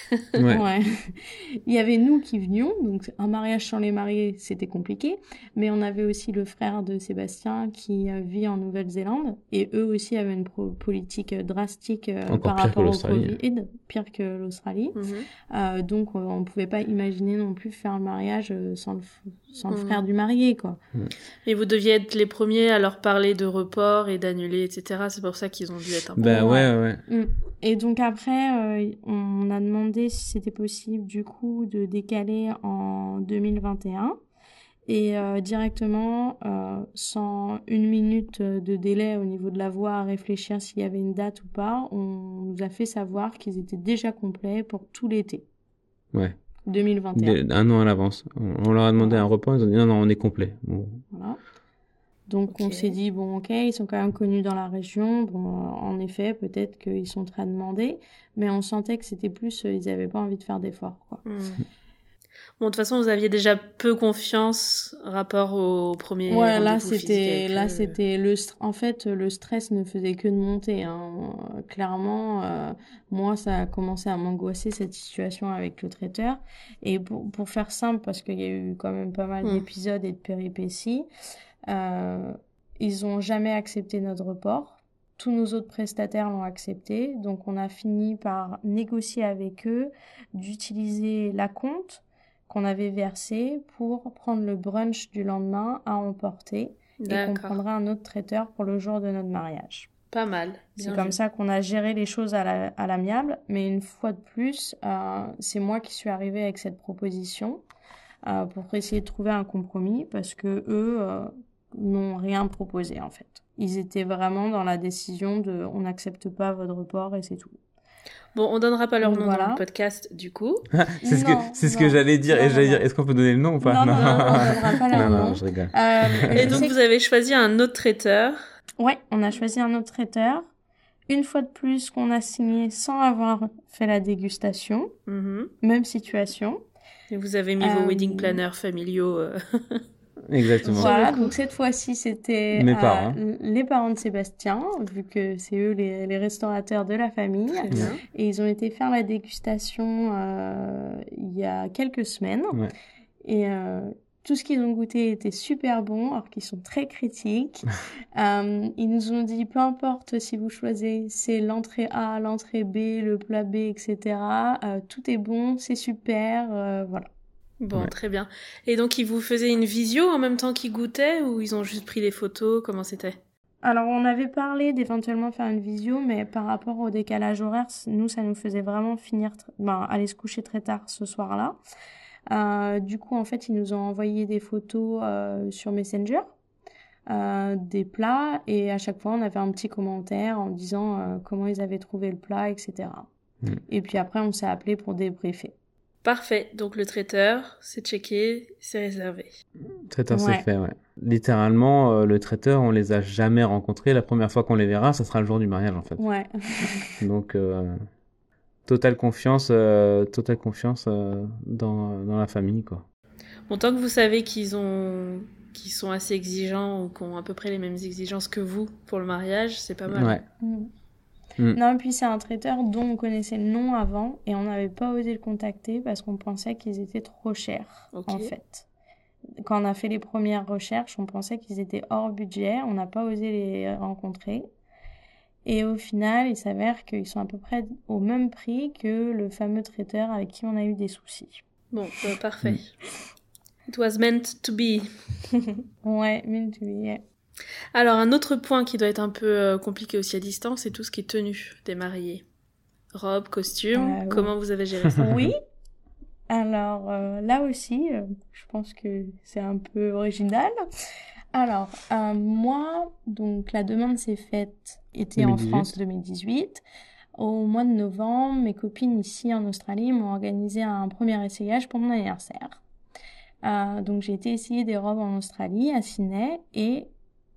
ouais. Il y avait nous qui venions, donc un mariage sans les mariés, c'était compliqué. Mais on avait aussi le frère de Sébastien qui vit en Nouvelle-Zélande, et eux aussi avaient une politique drastique par rapport au Covid, pire que l'Australie. Mhm. donc on ne pouvait pas imaginer non plus faire mariage euh, sans le, sans le mm. frère du marié, quoi. Et vous deviez être les premiers à leur parler de report et d'annuler, etc. C'est pour ça qu'ils ont dû être un peu... Bah ouais, ouais. Mm. Et donc après, euh, on a demandé si c'était possible, du coup, de décaler en 2021. Et euh, directement, sans une minute de délai au niveau de la voix à réfléchir s'il y avait une date ou pas, on nous a fait savoir qu'ils étaient déjà complets pour tout l'été. Ouais. 2021. un an à l'avance. On, leur a demandé un repas, ils ont dit non, non, on est complet. Voilà. Donc on s'est dit, bon ok, ils sont quand même connus dans la région. Bon, en effet, peut-être qu'ils sont très demandés, mais on sentait que c'était plus, euh, ils n'avaient pas envie de faire d'efforts. Quoi. Hmm. Bon, de toute façon, vous aviez déjà peu confiance rapport au premier. Ouais, là c'était, là c'était le, en fait, le stress ne faisait que de monter. Hein. Clairement, euh, moi, ça a commencé à m'angoisser cette situation avec le traiteur. Et pour, pour faire simple, parce qu'il y a eu quand même pas mal hmm. d'épisodes et de péripéties, euh, ils ont jamais accepté notre report. Tous nos autres prestataires l'ont accepté, donc on a fini par négocier avec eux d'utiliser la compte qu'on avait versé pour prendre le brunch du lendemain à emporter et qu'on prendra un autre traiteur pour le jour de notre mariage. Pas mal. C'est comme ça qu'on a géré les choses à l'amiable, mais une fois de plus, euh, c'est moi qui suis arrivée avec cette proposition euh, pour essayer de trouver un compromis parce que eux euh, n'ont rien proposé en fait. Ils étaient vraiment dans la décision de on n'accepte pas votre report et c'est tout. Bon, on donnera pas leur nom dans le podcast, du coup. c'est ce que, c'est ce que j'allais dire. et j'allais dire, est-ce qu'on peut donner le nom ou pas Non, non, non, on donnera pas leur nom. je rigole. Euh, et donc, vous avez choisi un autre traiteur. Ouais, on a choisi un autre traiteur. Une fois de plus, qu'on a signé sans avoir fait la dégustation. Mm-hmm. Même situation. Et vous avez mis vos wedding euh, planners familiaux. Euh. Exactement. Voilà, donc cette fois-ci, c'était euh, les parents de Sébastien, vu que c'est eux les, les, restaurateurs de la famille. Et ils ont été faire la dégustation euh, il y a quelques semaines. Ouais. Et euh, tout ce qu'ils ont goûté était super bon, alors qu'ils sont très critiques. euh, ils nous ont dit, peu importe si vous choisissez l'entrée A, l'entrée B, le plat B, etc. Euh, tout est bon, c'est super, euh, voilà. Bon, très bien. Et donc, ils vous faisaient une visio en même temps qu'ils goûtaient ou ils ont juste pris des photos? Comment c'était? Alors, on avait parlé d'éventuellement faire une visio, mais par rapport au décalage horaire, nous, ça nous faisait vraiment finir, ben, aller se coucher très tard ce soir-là. Euh, du coup, en fait, ils nous ont envoyé des photos euh, sur Messenger, euh, des plats, et à chaque fois, on avait un petit commentaire en disant euh, comment ils avaient trouvé le plat, etc. Mm. Et puis après, on s'est appelé pour débriefer. Parfait. Donc le traiteur, c'est checké, c'est réservé. Le traiteur, c'est fait, ouais. Littéralement, euh, le traiteur, on les a jamais rencontrés. La première fois qu'on les verra, ça sera le jour du mariage, en fait. Ouais. Donc, euh, totale confiance, euh, totale confiance dans, dans la famille, quoi. Bon, tant que vous savez qu'ils ont qu'ils sont assez exigeants ou qu'ils ont à peu près les mêmes exigences que vous pour le mariage, c'est pas mal. Ouais. Mm. Mm. Non, puis c'est un traiteur dont on connaissait le nom avant et on n'avait pas osé le contacter parce qu'on pensait qu'ils étaient trop chers, en fait. Quand on a fait les premières recherches, on pensait qu'ils étaient hors budget, on n'a pas osé les rencontrer. Et au final, il s'avère qu'ils sont à peu près au même prix que le fameux traiteur avec qui on a eu des soucis. Bon, bah, parfait. It was meant to be. ouais, meant to be, yeah. Alors, un autre point qui doit être un peu euh, compliqué aussi à distance, c'est tout ce qui est tenue des mariés. Robe, costume, euh, comment vous avez géré ça? Oui. Alors là aussi, je pense que c'est un peu original. Alors, moi, donc la demande s'est faite, était en France 2018. Au mois de novembre, mes copines ici en Australie m'ont organisé un premier essayage pour mon anniversaire. Euh, donc j'ai été essayer des robes en Australie, à Sydney, et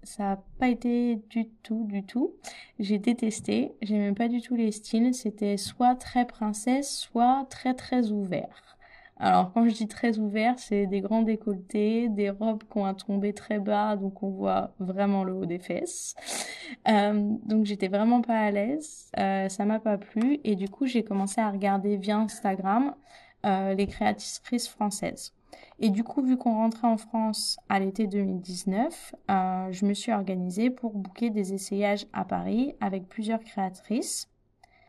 ça n'a pas été du tout, du tout. J'ai détesté, j'aimais pas du tout les styles, c'était soit très princesse, soit très très ouvert. Alors quand je dis très ouvert, c'est des grands décolletés, des robes qui ont un tombé très bas, donc on voit vraiment le haut des fesses. Euh, donc j'étais vraiment pas à l'aise, euh, ça m'a pas plu, et du coup j'ai commencé à regarder via Instagram euh, les créatrices françaises. Et du coup, vu qu'on rentrait en France à l'été 2019, euh, je me suis organisée pour booker des essayages à Paris avec plusieurs créatrices.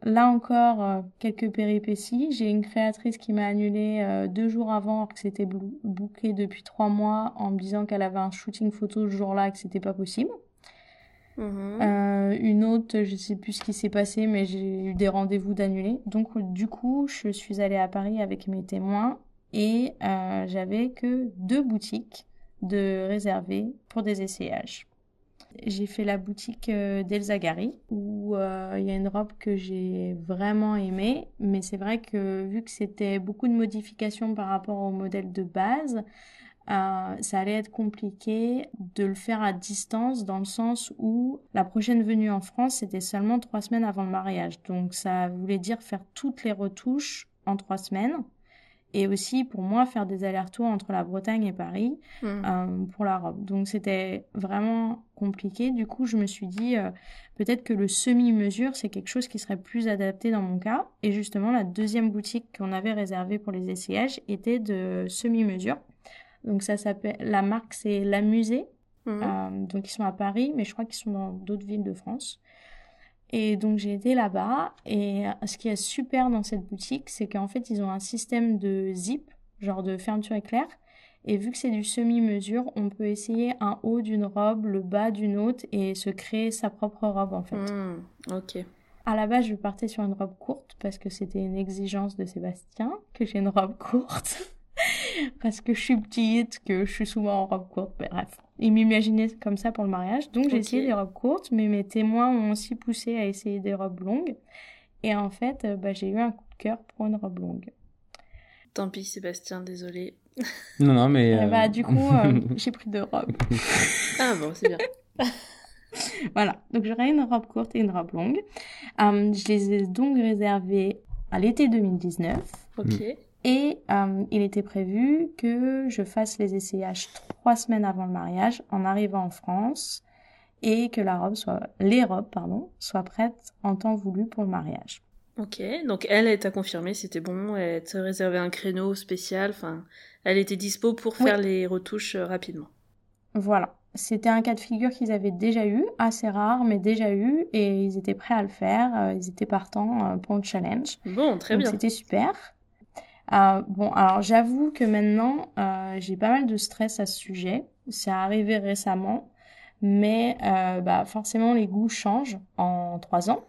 Là encore, euh, quelques péripéties. J'ai une créatrice qui m'a annulé euh, deux jours avant alors que c'était booké depuis trois mois en me disant qu'elle avait un shooting photo ce jour-là et que c'était pas possible. Mhm. une autre, je sais plus ce qui s'est passé, mais j'ai eu des rendez-vous d'annulés. Donc, du coup, je suis allée à Paris avec mes témoins et euh, j'avais que deux boutiques de réservées pour des essayages. J'ai fait la boutique euh, d'Elsa Gary où euh, il y a une robe que j'ai vraiment aimée, mais c'est vrai que vu que c'était beaucoup de modifications par rapport au modèle de base, ça allait être compliqué de le faire à distance dans le sens où la prochaine venue en France c'était seulement trois semaines avant le mariage. Donc ça voulait dire faire toutes les retouches en trois semaines et aussi pour moi faire des allers-retours entre la Bretagne et Paris mmh. euh, pour la robe. Donc c'était vraiment compliqué. Du coup, je me suis dit euh, peut-être que le semi-mesure c'est quelque chose qui serait plus adapté dans mon cas. Et justement, la deuxième boutique qu'on avait réservée pour les essayages était de semi-mesure. Donc ça s'appelle la marque c'est La Musée. Mmh. Euh, donc ils sont à Paris, mais je crois qu'ils sont dans d'autres villes de France. Et donc j'ai été là-bas et ce qui est super dans cette boutique, c'est qu'en fait ils ont un système de zip, genre de fermeture éclair. Et vu que c'est du semi-mesure, on peut essayer un haut d'une robe, le bas d'une autre et se créer sa propre robe en fait. Mmh, ok. À la base, je partais sur une robe courte parce que c'était une exigence de Sébastien que j'ai une robe courte. Parce que je suis petite, que je suis souvent en robe courte, bref. Il m'imaginait comme ça pour le mariage. Donc j'ai essayé des robes courtes, mais mes témoins ont aussi poussé à essayer des robes longues. Et en fait, euh, bah, j'ai eu un coup de cœur pour une robe longue. Tant pis Sébastien, désolé. Non, non, mais... Euh, bah, du coup, euh, j'ai pris deux robes. ah bon, c'est bien. voilà, donc j'aurai une robe courte et une robe longue. je les ai donc réservées à l'été 2019. Ok. Et euh, il était prévu que je fasse les essayages trois semaines avant le mariage en arrivant en France et que la robe soit, les robes, pardon, soient prêtes en temps voulu pour le mariage. Ok, donc elle, elle t'a confirmé, c'était bon, elle t'a réservé un créneau spécial, enfin, elle était dispo pour faire les retouches euh, rapidement. Voilà, c'était un cas de figure qu'ils avaient déjà eu, assez rare, mais déjà eu, et ils étaient prêts à le faire, euh, ils étaient partants pour le challenge. Bon, très bien. C'était super. Euh, bon, alors j'avoue que maintenant, euh, j'ai pas mal de stress à ce sujet. C'est arrivé récemment, mais euh, bah, forcément, les goûts changent en trois ans.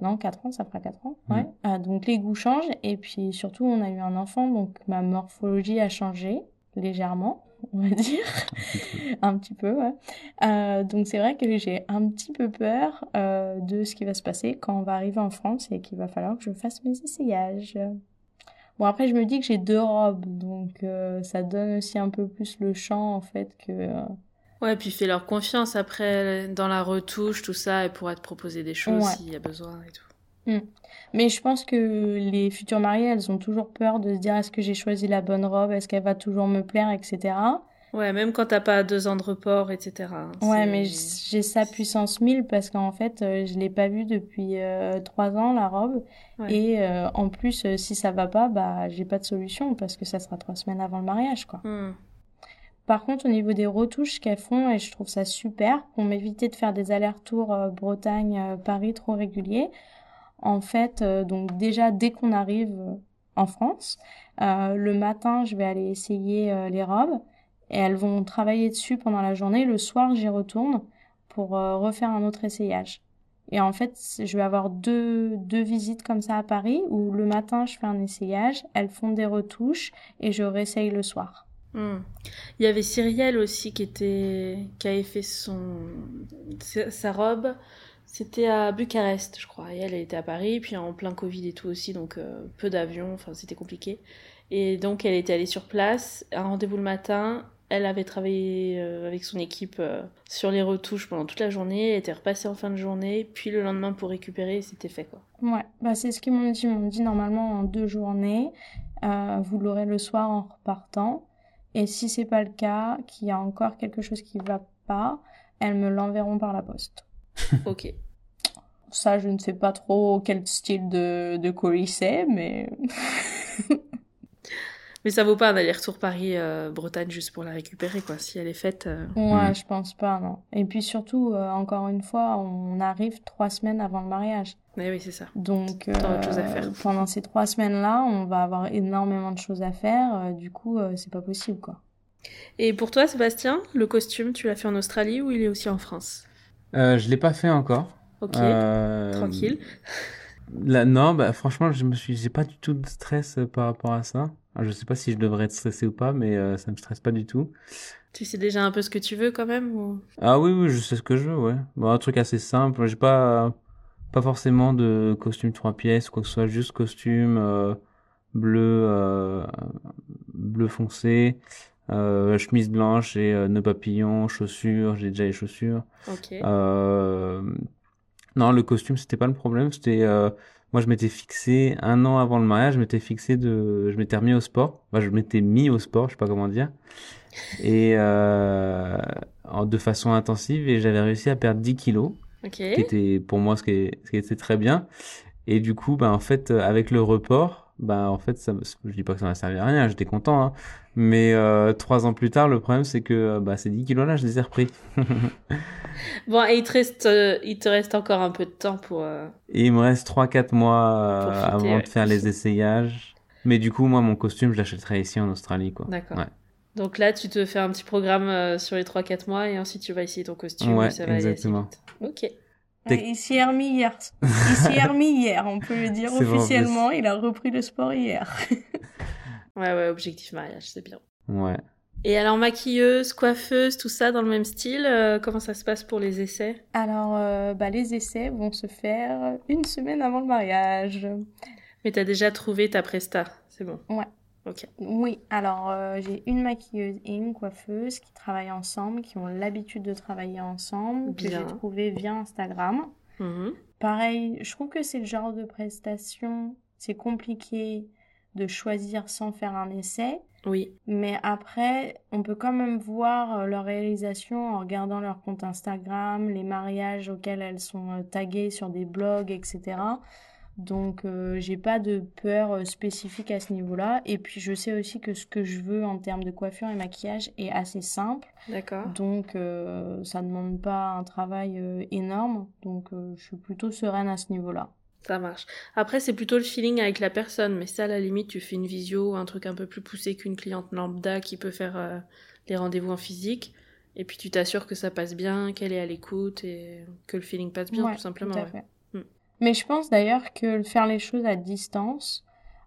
Non, quatre ans, ça fera quatre ans. Ouais. Mm. Donc les goûts changent et puis surtout, on a eu un enfant, donc ma morphologie a changé légèrement, on va dire, un petit peu. Ouais. Euh, donc c'est vrai que j'ai un petit peu peur de ce qui va se passer quand on va arriver en France et qu'il va falloir que je fasse mes essayages. Bon, après, je me dis que j'ai deux robes, donc euh, ça donne aussi un peu plus le champ, en fait, que... Euh, ouais, puis fais leur confiance après dans la retouche, tout ça, et pourra te proposer des choses s'il y a besoin et tout. Hmm. Mais je pense que les futures mariées, elles ont toujours peur de se dire est-ce que j'ai choisi la bonne robe, est-ce qu'elle va toujours me plaire, etc. Ouais, même quand t'as pas deux ans de report, etc. Hein, ouais, mais j'ai sa puissance 1000 parce qu'en fait, euh, je l'ai pas vue depuis euh, trois ans, la robe. Et euh, en plus, si ça va pas, bah, j'ai pas de solution parce que ça sera trois semaines avant le mariage, quoi. Hmm. Par contre, au niveau des retouches qu'elles font, et je trouve ça super, pour m'éviter de faire des allers-retours Bretagne-Paris trop réguliers, en fait, donc déjà, dès qu'on arrive en France, le matin, je vais aller essayer les robes et elles vont travailler dessus pendant la journée. Le soir, j'y retourne pour euh, refaire un autre essayage. Et en fait, je vais avoir deux, deux visites comme ça à Paris où le matin, je fais un essayage, elles font des retouches et je réessaye le soir. Hmm. Il y avait Cyrielle aussi qui était qui avait fait son sa robe. C'était à Bucarest, je crois. Et elle, était à Paris, puis en plein Covid et tout aussi, donc euh, peu d'avions, enfin c'était compliqué. Et donc elle était allée sur place, un rendez-vous le matin, elle avait travaillé euh, avec son équipe euh, sur les retouches pendant toute la journée, elle était repassée en fin de journée, puis le lendemain pour récupérer, c'était fait quoi. Ouais, bah c'est ce qu'ils m'ont dit. Ils m'ont dit normalement en deux journées, euh, vous l'aurez le soir en repartant. Et si c'est pas le cas, qu'il y a encore quelque chose qui va pas, elles me l'enverront par la poste. ok. Ça, je ne sais pas trop quel style de, de colis c'est, mais Mais ça vaut pas un aller-retour Paris-Bretagne juste pour la récupérer, quoi. Si elle est faite. Euh. Ouais, je pense pas, non. Et puis surtout, euh, encore une fois, on arrive trois semaines avant le mariage. Mais oui, c'est ça. Donc, euh, pendant ces trois semaines-là, on va avoir énormément de choses à faire. du coup, c'est pas possible, quoi. Et pour toi, Sébastien, le costume, tu l'as fait en Australie ou il est aussi en France? Je l'ai pas fait encore. Ok. Tranquille. non, bah franchement, je me suis, j'ai pas du tout de stress par rapport à ça. Je je sais pas si je devrais être stressé ou pas, mais euh, ça me stresse pas du tout. Tu sais déjà un peu ce que tu veux quand même ou... Ah oui, oui, je sais ce que je veux, ouais. Bon, un truc assez simple. J'ai pas, pas forcément de costume trois pièces ou quoi que ce soit, juste costume euh, bleu, euh, bleu foncé, euh, chemise blanche et nœud papillon, chaussures. J'ai déjà les chaussures. Ok. non, le costume c'était pas le problème. C'était moi, je m'étais fixé un an avant le mariage, je m'étais fixé de, je m'étais remis au sport. Enfin, je m'étais mis au sport, je sais pas comment dire, et euh, de façon intensive, et j'avais réussi à perdre 10 kilos, qui était pour moi ce qui, ce qui était très bien. Et du coup, ben en fait, avec le report, bah en fait ça je dis pas que ça m'a servi à rien j'étais content hein. Mais euh, trois ans plus tard le problème c'est que bah ces 10 kilos là je les ai repris. Bon et il te reste euh, il te reste encore un peu de temps pour euh, il me reste 3 4 mois avant de faire les essayages. Mais du coup moi mon costume je l'achèterai ici en Australie quoi. D'accord. Donc là tu te fais un petit programme sur les 3 4 mois et ensuite tu vas essayer ton costume ouais, ça va exactement. Ok. Il s'y est remis hier. Il s'y est remis hier, on peut le dire officiellement. il a repris le sport hier. ouais, ouais, objectif mariage, c'est bien. Ouais. Et alors maquilleuse, coiffeuse, tout ça dans le même style, euh, comment ça se passe pour les essais? Alors, euh, bah, les essais vont se faire une semaine avant le mariage. Mais t'as déjà trouvé ta presta, c'est bon? Ouais. Oui, alors euh, j'ai une maquilleuse et une coiffeuse qui travaillent ensemble, qui ont l'habitude de travailler ensemble, que j'ai trouvé via Instagram. Mhm. Pareil, je trouve que c'est le genre de prestation, c'est compliqué de choisir sans faire un essai. Oui. Mais après, on peut quand même voir euh, leur réalisation en regardant leur compte Instagram, les mariages auxquels elles sont euh, taguées sur des blogs, etc. Donc euh, j'ai pas de peur euh, spécifique à ce niveau-là. Et puis je sais aussi que ce que je veux en termes de coiffure et maquillage est assez simple. D'accord. Donc euh, ça demande pas un travail euh, énorme. Donc je suis plutôt sereine à ce niveau-là. Ça marche. Après c'est plutôt le feeling avec la personne. Mais ça à la limite tu fais une visio, un truc un peu plus poussé qu'une cliente lambda qui peut faire les rendez-vous en physique. Et puis tu t'assures que ça passe bien, qu'elle est à l'écoute et que le feeling passe bien tout simplement. Tout à fait. Mais je pense d'ailleurs que faire les choses à distance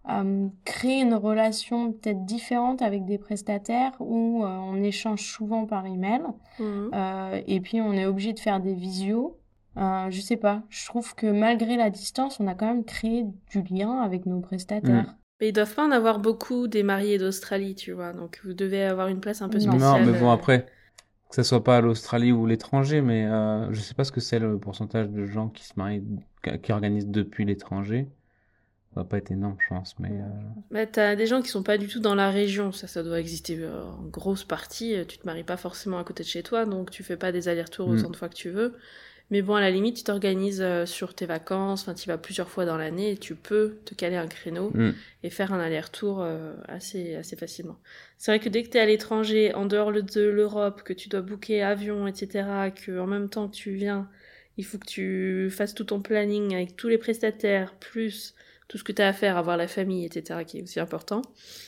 euh, crée une relation peut-être différente avec des prestataires où euh, on échange souvent par email mhm. euh, et puis on est obligé de faire des visios. Euh, je sais pas, je trouve que malgré la distance, on a quand même créé du lien avec nos prestataires. Mm. Mais ils doivent pas en avoir beaucoup des mariés d'Australie, tu vois. Donc vous devez avoir une place un peu spéciale. Non, mais bon après, que ce soit pas à l'Australie ou l'étranger, mais euh, je sais pas ce que c'est le pourcentage de gens qui se marient, qui organisent depuis l'étranger. Ça va pas être énorme, je pense, mais. Euh... Bah, t'as des gens qui sont pas du tout dans la région, ça, ça doit exister euh, en grosse partie. Tu te maries pas forcément à côté de chez toi, donc tu fais pas des allers-retours mm. autant de fois que tu veux. Mais bon, à la limite, tu t'organises euh, sur tes vacances, enfin, tu vas plusieurs fois dans l'année et tu peux te caler un créneau mm. et faire un aller-retour euh, assez, assez facilement. C'est vrai que dès que tu es à l'étranger, en dehors de l'Europe, que tu dois booker avion, etc., que en même temps que tu viens, il faut que tu fasses tout ton planning avec tous les prestataires, plus tout ce que tu as à faire, avoir la famille, etc., qui est aussi important.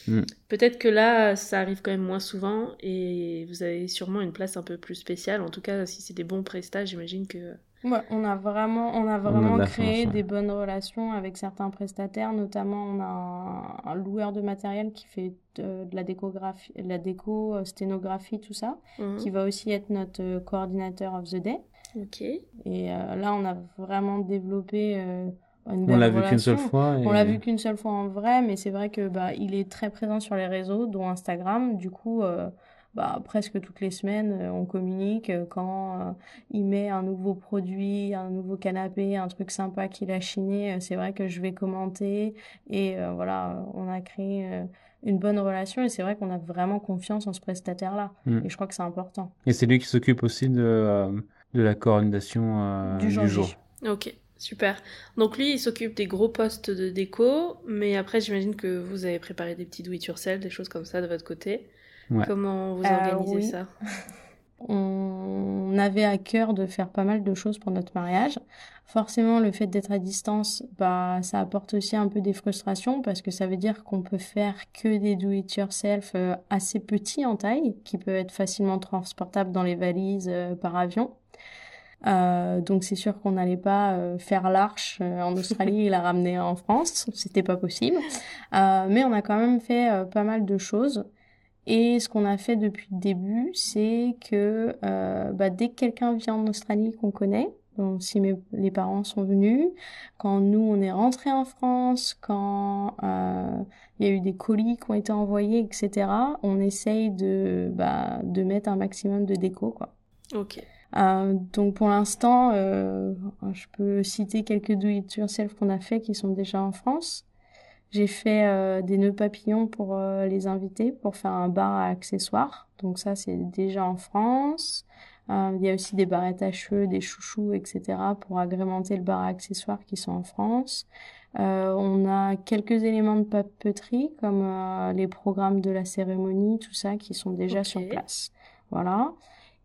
Mm. Peut-être que là, ça arrive quand même moins souvent et vous avez sûrement une place un peu plus spéciale. En tout cas, si c'est des bons prestats, j'imagine que Ouais, on a vraiment, on a vraiment créé des bonnes relations avec certains prestataires, notamment on a un, loueur de matériel qui fait de, la décographie, de la déco, euh, sténographie, tout ça, mhm. qui va aussi être notre euh, coordinateur of the day. Ok. Et euh, là, on a vraiment développé une On l'a vu qu'une seule fois. On l'a vu qu'une seule fois en vrai, mais c'est vrai que bah il est très présent sur les réseaux, dont Instagram. Du coup bah, presque toutes les semaines, euh, on communique euh, quand euh, il met un nouveau produit, un nouveau canapé, un truc sympa qu'il a chiné. c'est vrai que je vais commenter et voilà, on a créé une bonne relation et c'est vrai qu'on a vraiment confiance en ce prestataire-là. Mm. Et je crois que c'est important. Et c'est lui qui s'occupe aussi de, de la coordination du, jour. Ok. Super. Donc lui, il s'occupe des gros postes de déco, mais après, j'imagine que vous avez préparé des petits do it yourself, des choses comme ça de votre côté. Comment vous euh, organisez ça? On avait à cœur de faire pas mal de choses pour notre mariage. Forcément, le fait d'être à distance, bah, ça apporte aussi un peu des frustrations parce que ça veut dire qu'on peut faire que des do-it-yourself euh, assez petits en taille, qui peuvent être facilement transportables dans les valises euh, par avion. Donc c'est sûr qu'on n'allait pas faire l'arche en Australie et la ramener en France, c'était pas possible. mais on a quand même fait pas mal de choses. Et ce qu'on a fait depuis le début, c'est que euh, bah, dès que quelqu'un vient en Australie qu'on connaît, donc si mes, les parents sont venus, quand nous on est rentrés en France, quand euh, il y a eu des colis qui ont été envoyés, etc., on essaye de, bah, de mettre un maximum de déco. Quoi. Ok. Euh, donc pour l'instant, euh, je peux citer quelques do-it-yourself qu'on a fait qui sont déjà en France. J'ai fait euh, des nœuds papillons pour euh, les invités, pour faire un bar à accessoires. Donc ça, c'est déjà en France. Euh, il y a aussi des barrettes à cheveux, des chouchous, etc. pour agrémenter le bar à accessoires qui sont en France. on a quelques éléments de papeterie comme les programmes de la cérémonie, tout ça qui sont déjà sur place. Voilà.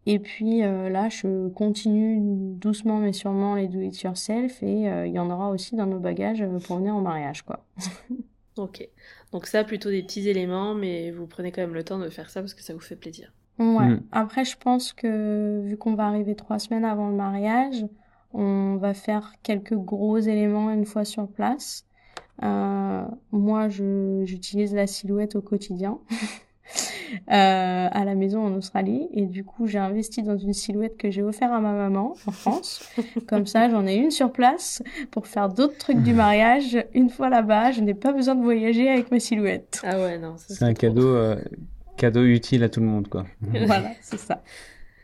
Et puis là, je continue doucement mais sûrement les do it yourself et il y en aura aussi dans nos bagages pour venir au mariage, quoi. ok. Donc ça, plutôt des petits éléments, mais vous prenez quand même le temps de faire ça parce que ça vous fait plaisir. Ouais. Mm. Après, je pense que vu qu'on va arriver trois semaines avant le mariage, on va faire quelques gros éléments une fois sur place. Euh, moi, j'utilise la silhouette au quotidien. Euh, à la maison en Australie. Et du coup, j'ai investi dans une silhouette que j'ai offert à ma maman en France. Comme ça, j'en ai une sur place pour faire d'autres trucs du mariage. Une fois là-bas, je n'ai pas besoin de voyager avec ma silhouette. Ah ouais, non. C'est un cadeau, euh, cadeau utile à tout le monde, quoi. voilà, c'est ça.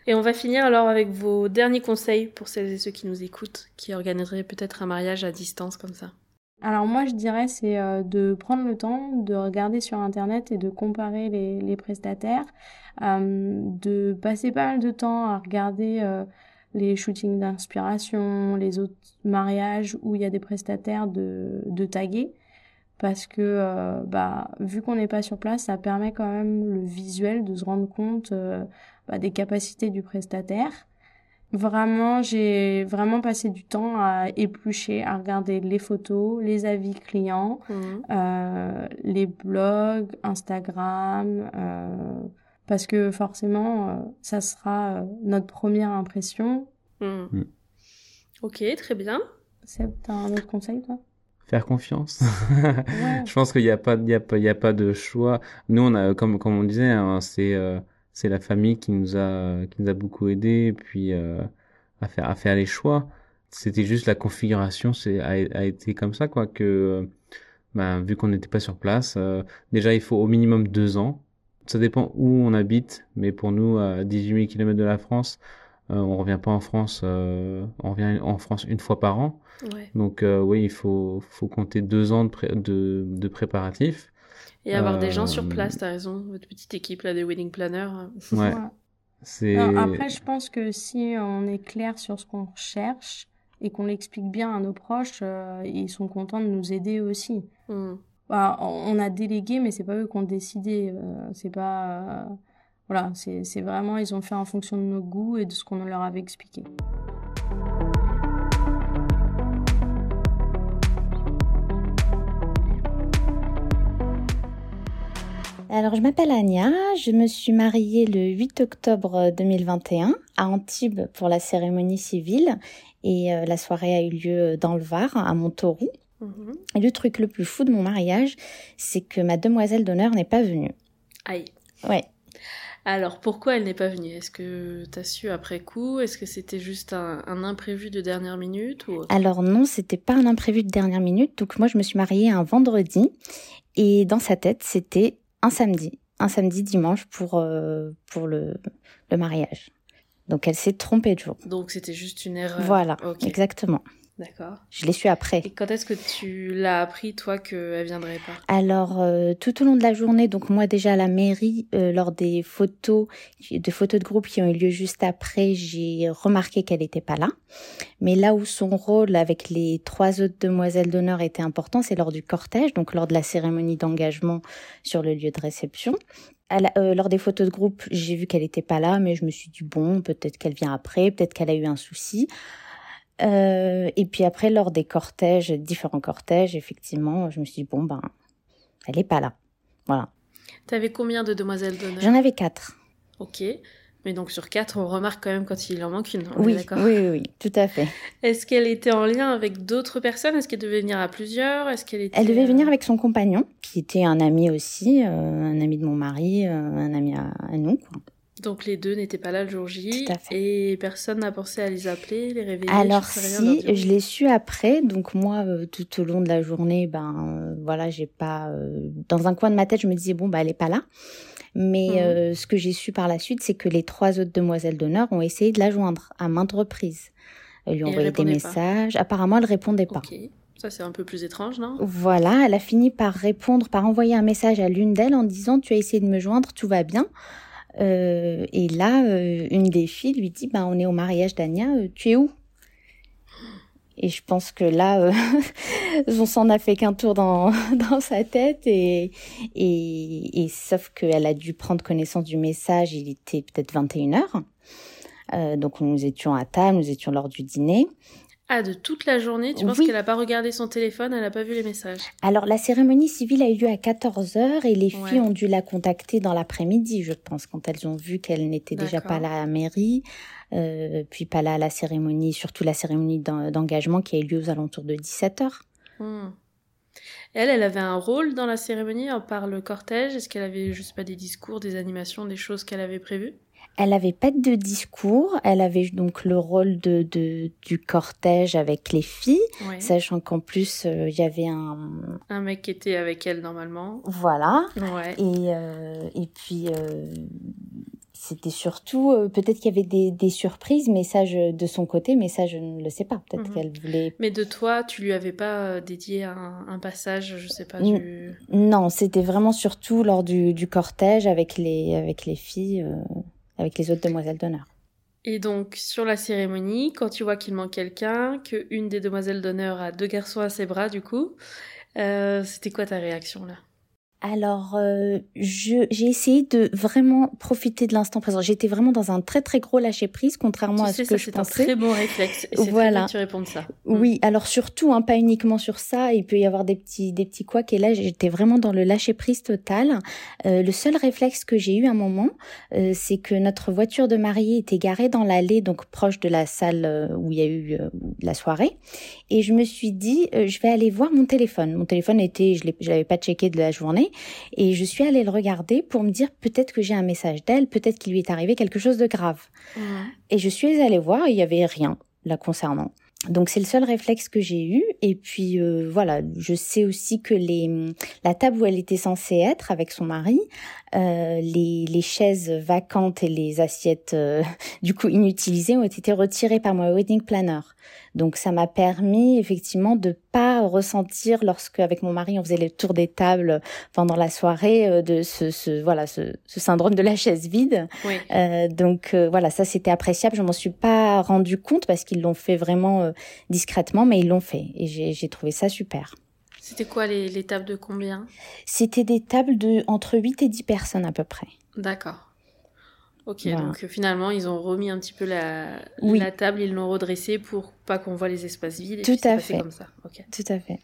Et on va finir alors avec vos derniers conseils pour celles et ceux qui nous écoutent, qui organiseraient peut-être un mariage à distance comme ça. Alors moi je dirais c'est euh, de prendre le temps de regarder sur internet et de comparer les, prestataires, euh, de passer pas mal de temps à regarder euh, les shootings d'inspiration, les autres mariages où il y a des prestataires de, de taguer. Parce que bah vu qu'on n'est pas sur place ça permet quand même le visuel de se rendre compte bah, des capacités du prestataire Vraiment, j'ai vraiment passé du temps à éplucher, à regarder les photos, les avis clients, mhm. euh, les blogs, Instagram, euh, parce que forcément, euh, ça sera euh, notre première impression. Mhm. Mm. Ok, très bien. Seb, t'as un autre conseil, toi? Faire confiance. ouais. Je pense qu'il n'y a pas, il y a pas, il y a pas de choix. Nous, on a, comme, comme on disait, hein, c'est c'est la famille qui nous a qui nous a beaucoup aidé puis euh, à faire à faire les choix. C'était juste la configuration c'est a, a, été comme ça quoi que ben, vu qu'on n'était pas sur place euh, déjà il faut au minimum deux ans. Ça dépend où on habite mais pour nous à 18 000 km de la France euh, on revient pas en France on revient en France une fois par an. Ouais. donc oui il faut faut compter deux ans de, pré de, de préparatifs et avoir des gens sur place, euh, t'as raison, votre petite équipe là des wedding planners. Ouais. C'est... après, je pense que si on est clair sur ce qu'on cherche et qu'on l'explique bien à nos proches, euh, ils sont contents de nous aider aussi. Hmm. Bah, on a délégué, mais c'est pas eux qui ont décidé. Euh, c'est pas. voilà, c'est, c'est vraiment, ils ont fait en fonction de nos goûts et de ce qu'on leur avait expliqué. Alors, je m'appelle Anya, je me suis mariée le 8 octobre 2021 à Antibes pour la cérémonie civile et euh, la soirée a eu lieu dans le Var, à Montauroux. Mhm. Et le truc le plus fou de mon mariage, c'est que ma demoiselle d'honneur n'est pas venue. Aïe. Ouais. Alors pourquoi elle n'est pas venue? Est-ce que tu as su après coup? Est-ce que c'était juste un, imprévu de dernière minute ou... Alors non, c'était pas un imprévu de dernière minute. Donc moi je me suis mariée un vendredi et dans sa tête c'était un samedi, un samedi dimanche pour euh, pour le, le mariage. Donc elle s'est trompée de jour. Donc c'était juste une erreur. Voilà, exactement. D'accord. Je l'ai su après. Et quand est-ce que tu l'as appris, toi, qu'elle viendrait pas? Alors, euh, tout au long de la journée, donc moi déjà à la mairie, euh, lors des photos, de photos de groupe qui ont eu lieu juste après, j'ai remarqué qu'elle n'était pas là. Mais là où son rôle avec les trois autres demoiselles d'honneur était important, c'est lors du cortège, donc lors de la cérémonie d'engagement sur le lieu de réception. Euh, lors des photos de groupe, j'ai vu qu'elle n'était pas là, mais je me suis dit, bon, peut-être qu'elle vient après, peut-être qu'elle a eu un souci. Euh, et puis après, lors des cortèges, différents cortèges, effectivement, je me suis dit, bon, ben, elle n'est pas là. Voilà. Tu avais combien de demoiselles d'honneur? J'en avais quatre. Ok. Mais donc sur quatre, on remarque quand même quand il en manque une. oui, oui, oui, tout à fait. Est-ce qu'elle était en lien avec d'autres personnes? Est-ce qu'elle devait venir à plusieurs? Est-ce qu'elle était... Elle devait venir euh, avec son compagnon, qui était un ami aussi, euh, un ami de mon mari, un ami à, à nous. Quoi. Donc les deux n'étaient pas là le jour J et personne n'a pensé à les appeler, les réveiller. Alors si, je l'ai su après. Donc moi, euh, tout au long de la journée, ben euh, voilà, j'ai pas. Euh, dans un coin de ma tête, je me disais bon bah elle est pas là. Mais mhm. ce que j'ai su par la suite, c'est que les trois autres demoiselles d'honneur ont essayé de la joindre à maintes reprises. Elles lui ont envoyé des messages. Apparemment, elle répondait pas. Ça, c'est un peu plus étrange, non? Voilà, elle a fini par répondre, par envoyer un message à l'une d'elles en disant Tu as essayé de me joindre, tout va bien. Euh, et là, euh, une des filles lui dit, bah, on est au mariage d'Ania, euh, tu es où? Et je pense que là, on s'en a fait qu'un tour dans, sa tête. Et, et, et sauf qu'elle a dû prendre connaissance du message, il était peut-être 21h. donc nous étions à table, nous étions lors du dîner. Ah, de toute la journée Tu penses qu'elle n'a pas regardé son téléphone, elle n'a pas vu les messages? Alors, la cérémonie civile a eu lieu à 14h et les filles ont dû la contacter dans l'après-midi, je pense, quand elles ont vu qu'elle n'était déjà pas là à la mairie, euh, puis pas là à la cérémonie, surtout la cérémonie d'engagement qui a eu lieu aux alentours de 17h. Hmm. Elle, elle avait un rôle dans la cérémonie, par le cortège? Est-ce qu'elle avait, je sais pas, des discours, des animations, des choses qu'elle avait prévues? Elle n'avait pas de discours, elle avait donc le rôle de, de du cortège avec les filles, sachant qu'en plus euh, il y avait un un mec qui était avec elle normalement. Voilà. Ouais. Et euh, et puis euh, c'était surtout peut-être qu'il y avait des, des, surprises, mais ça de son côté, mais ça je ne le sais pas. Peut-être mhm. qu'elle voulait. Mais de toi, tu lui avais pas dédié un, un passage, je sais pas. Du... Non, c'était vraiment surtout lors du, du cortège avec les avec les filles avec les autres demoiselles d'honneur. Et donc, sur la cérémonie, quand tu vois qu'il manque quelqu'un, qu'une des demoiselles d'honneur a deux garçons à ses bras, du coup, euh, c'était quoi ta réaction là? Alors, euh, j'ai essayé de vraiment profiter de l'instant présent. J'étais vraiment dans un très très gros lâcher prise, contrairement à ce que je pensais. C'est un très bon réflexe. Voilà. Très bien que tu ça. Mm. Oui, alors surtout, hein, pas uniquement sur ça. Il peut y avoir des petits des petits couacs. Et là, j'étais vraiment dans le lâcher prise total. Euh, le seul réflexe que j'ai eu un moment, euh, c'est que notre voiture de mariée était garée dans l'allée, donc proche de la salle euh, où il y a eu euh, la soirée. Et je me suis dit, je vais aller voir mon téléphone. Mon téléphone était, je l'avais pas checké de la journée. Et je suis allée le regarder pour me dire peut-être que j'ai un message d'elle, peut-être qu'il lui est arrivé quelque chose de grave. Et je suis allée voir, il y avait rien la concernant. Donc c'est le seul réflexe que j'ai eu et puis euh, voilà je sais aussi que les la table où elle était censée être avec son mari euh, les, les chaises vacantes et les assiettes euh, du coup inutilisées ont été retirées par mon wedding planner donc ça m'a permis effectivement de pas ressentir lorsque avec mon mari on faisait le tour des tables pendant la soirée euh, de ce, ce voilà ce, ce, syndrome de la chaise vide. Oui. Euh, donc euh, voilà ça c'était appréciable. Je m'en suis pas rendu compte parce qu'ils l'ont fait vraiment discrètement, mais ils l'ont fait et j'ai trouvé ça super. C'était quoi les, les tables de combien? C'était des tables de entre 8 et 10 personnes à peu près. D'accord. Ok, donc euh, finalement, ils ont remis un petit peu la, la table, ils l'ont redressée pour pas qu'on voit les espaces vides. Tout à fait. Comme ça. Tout à fait.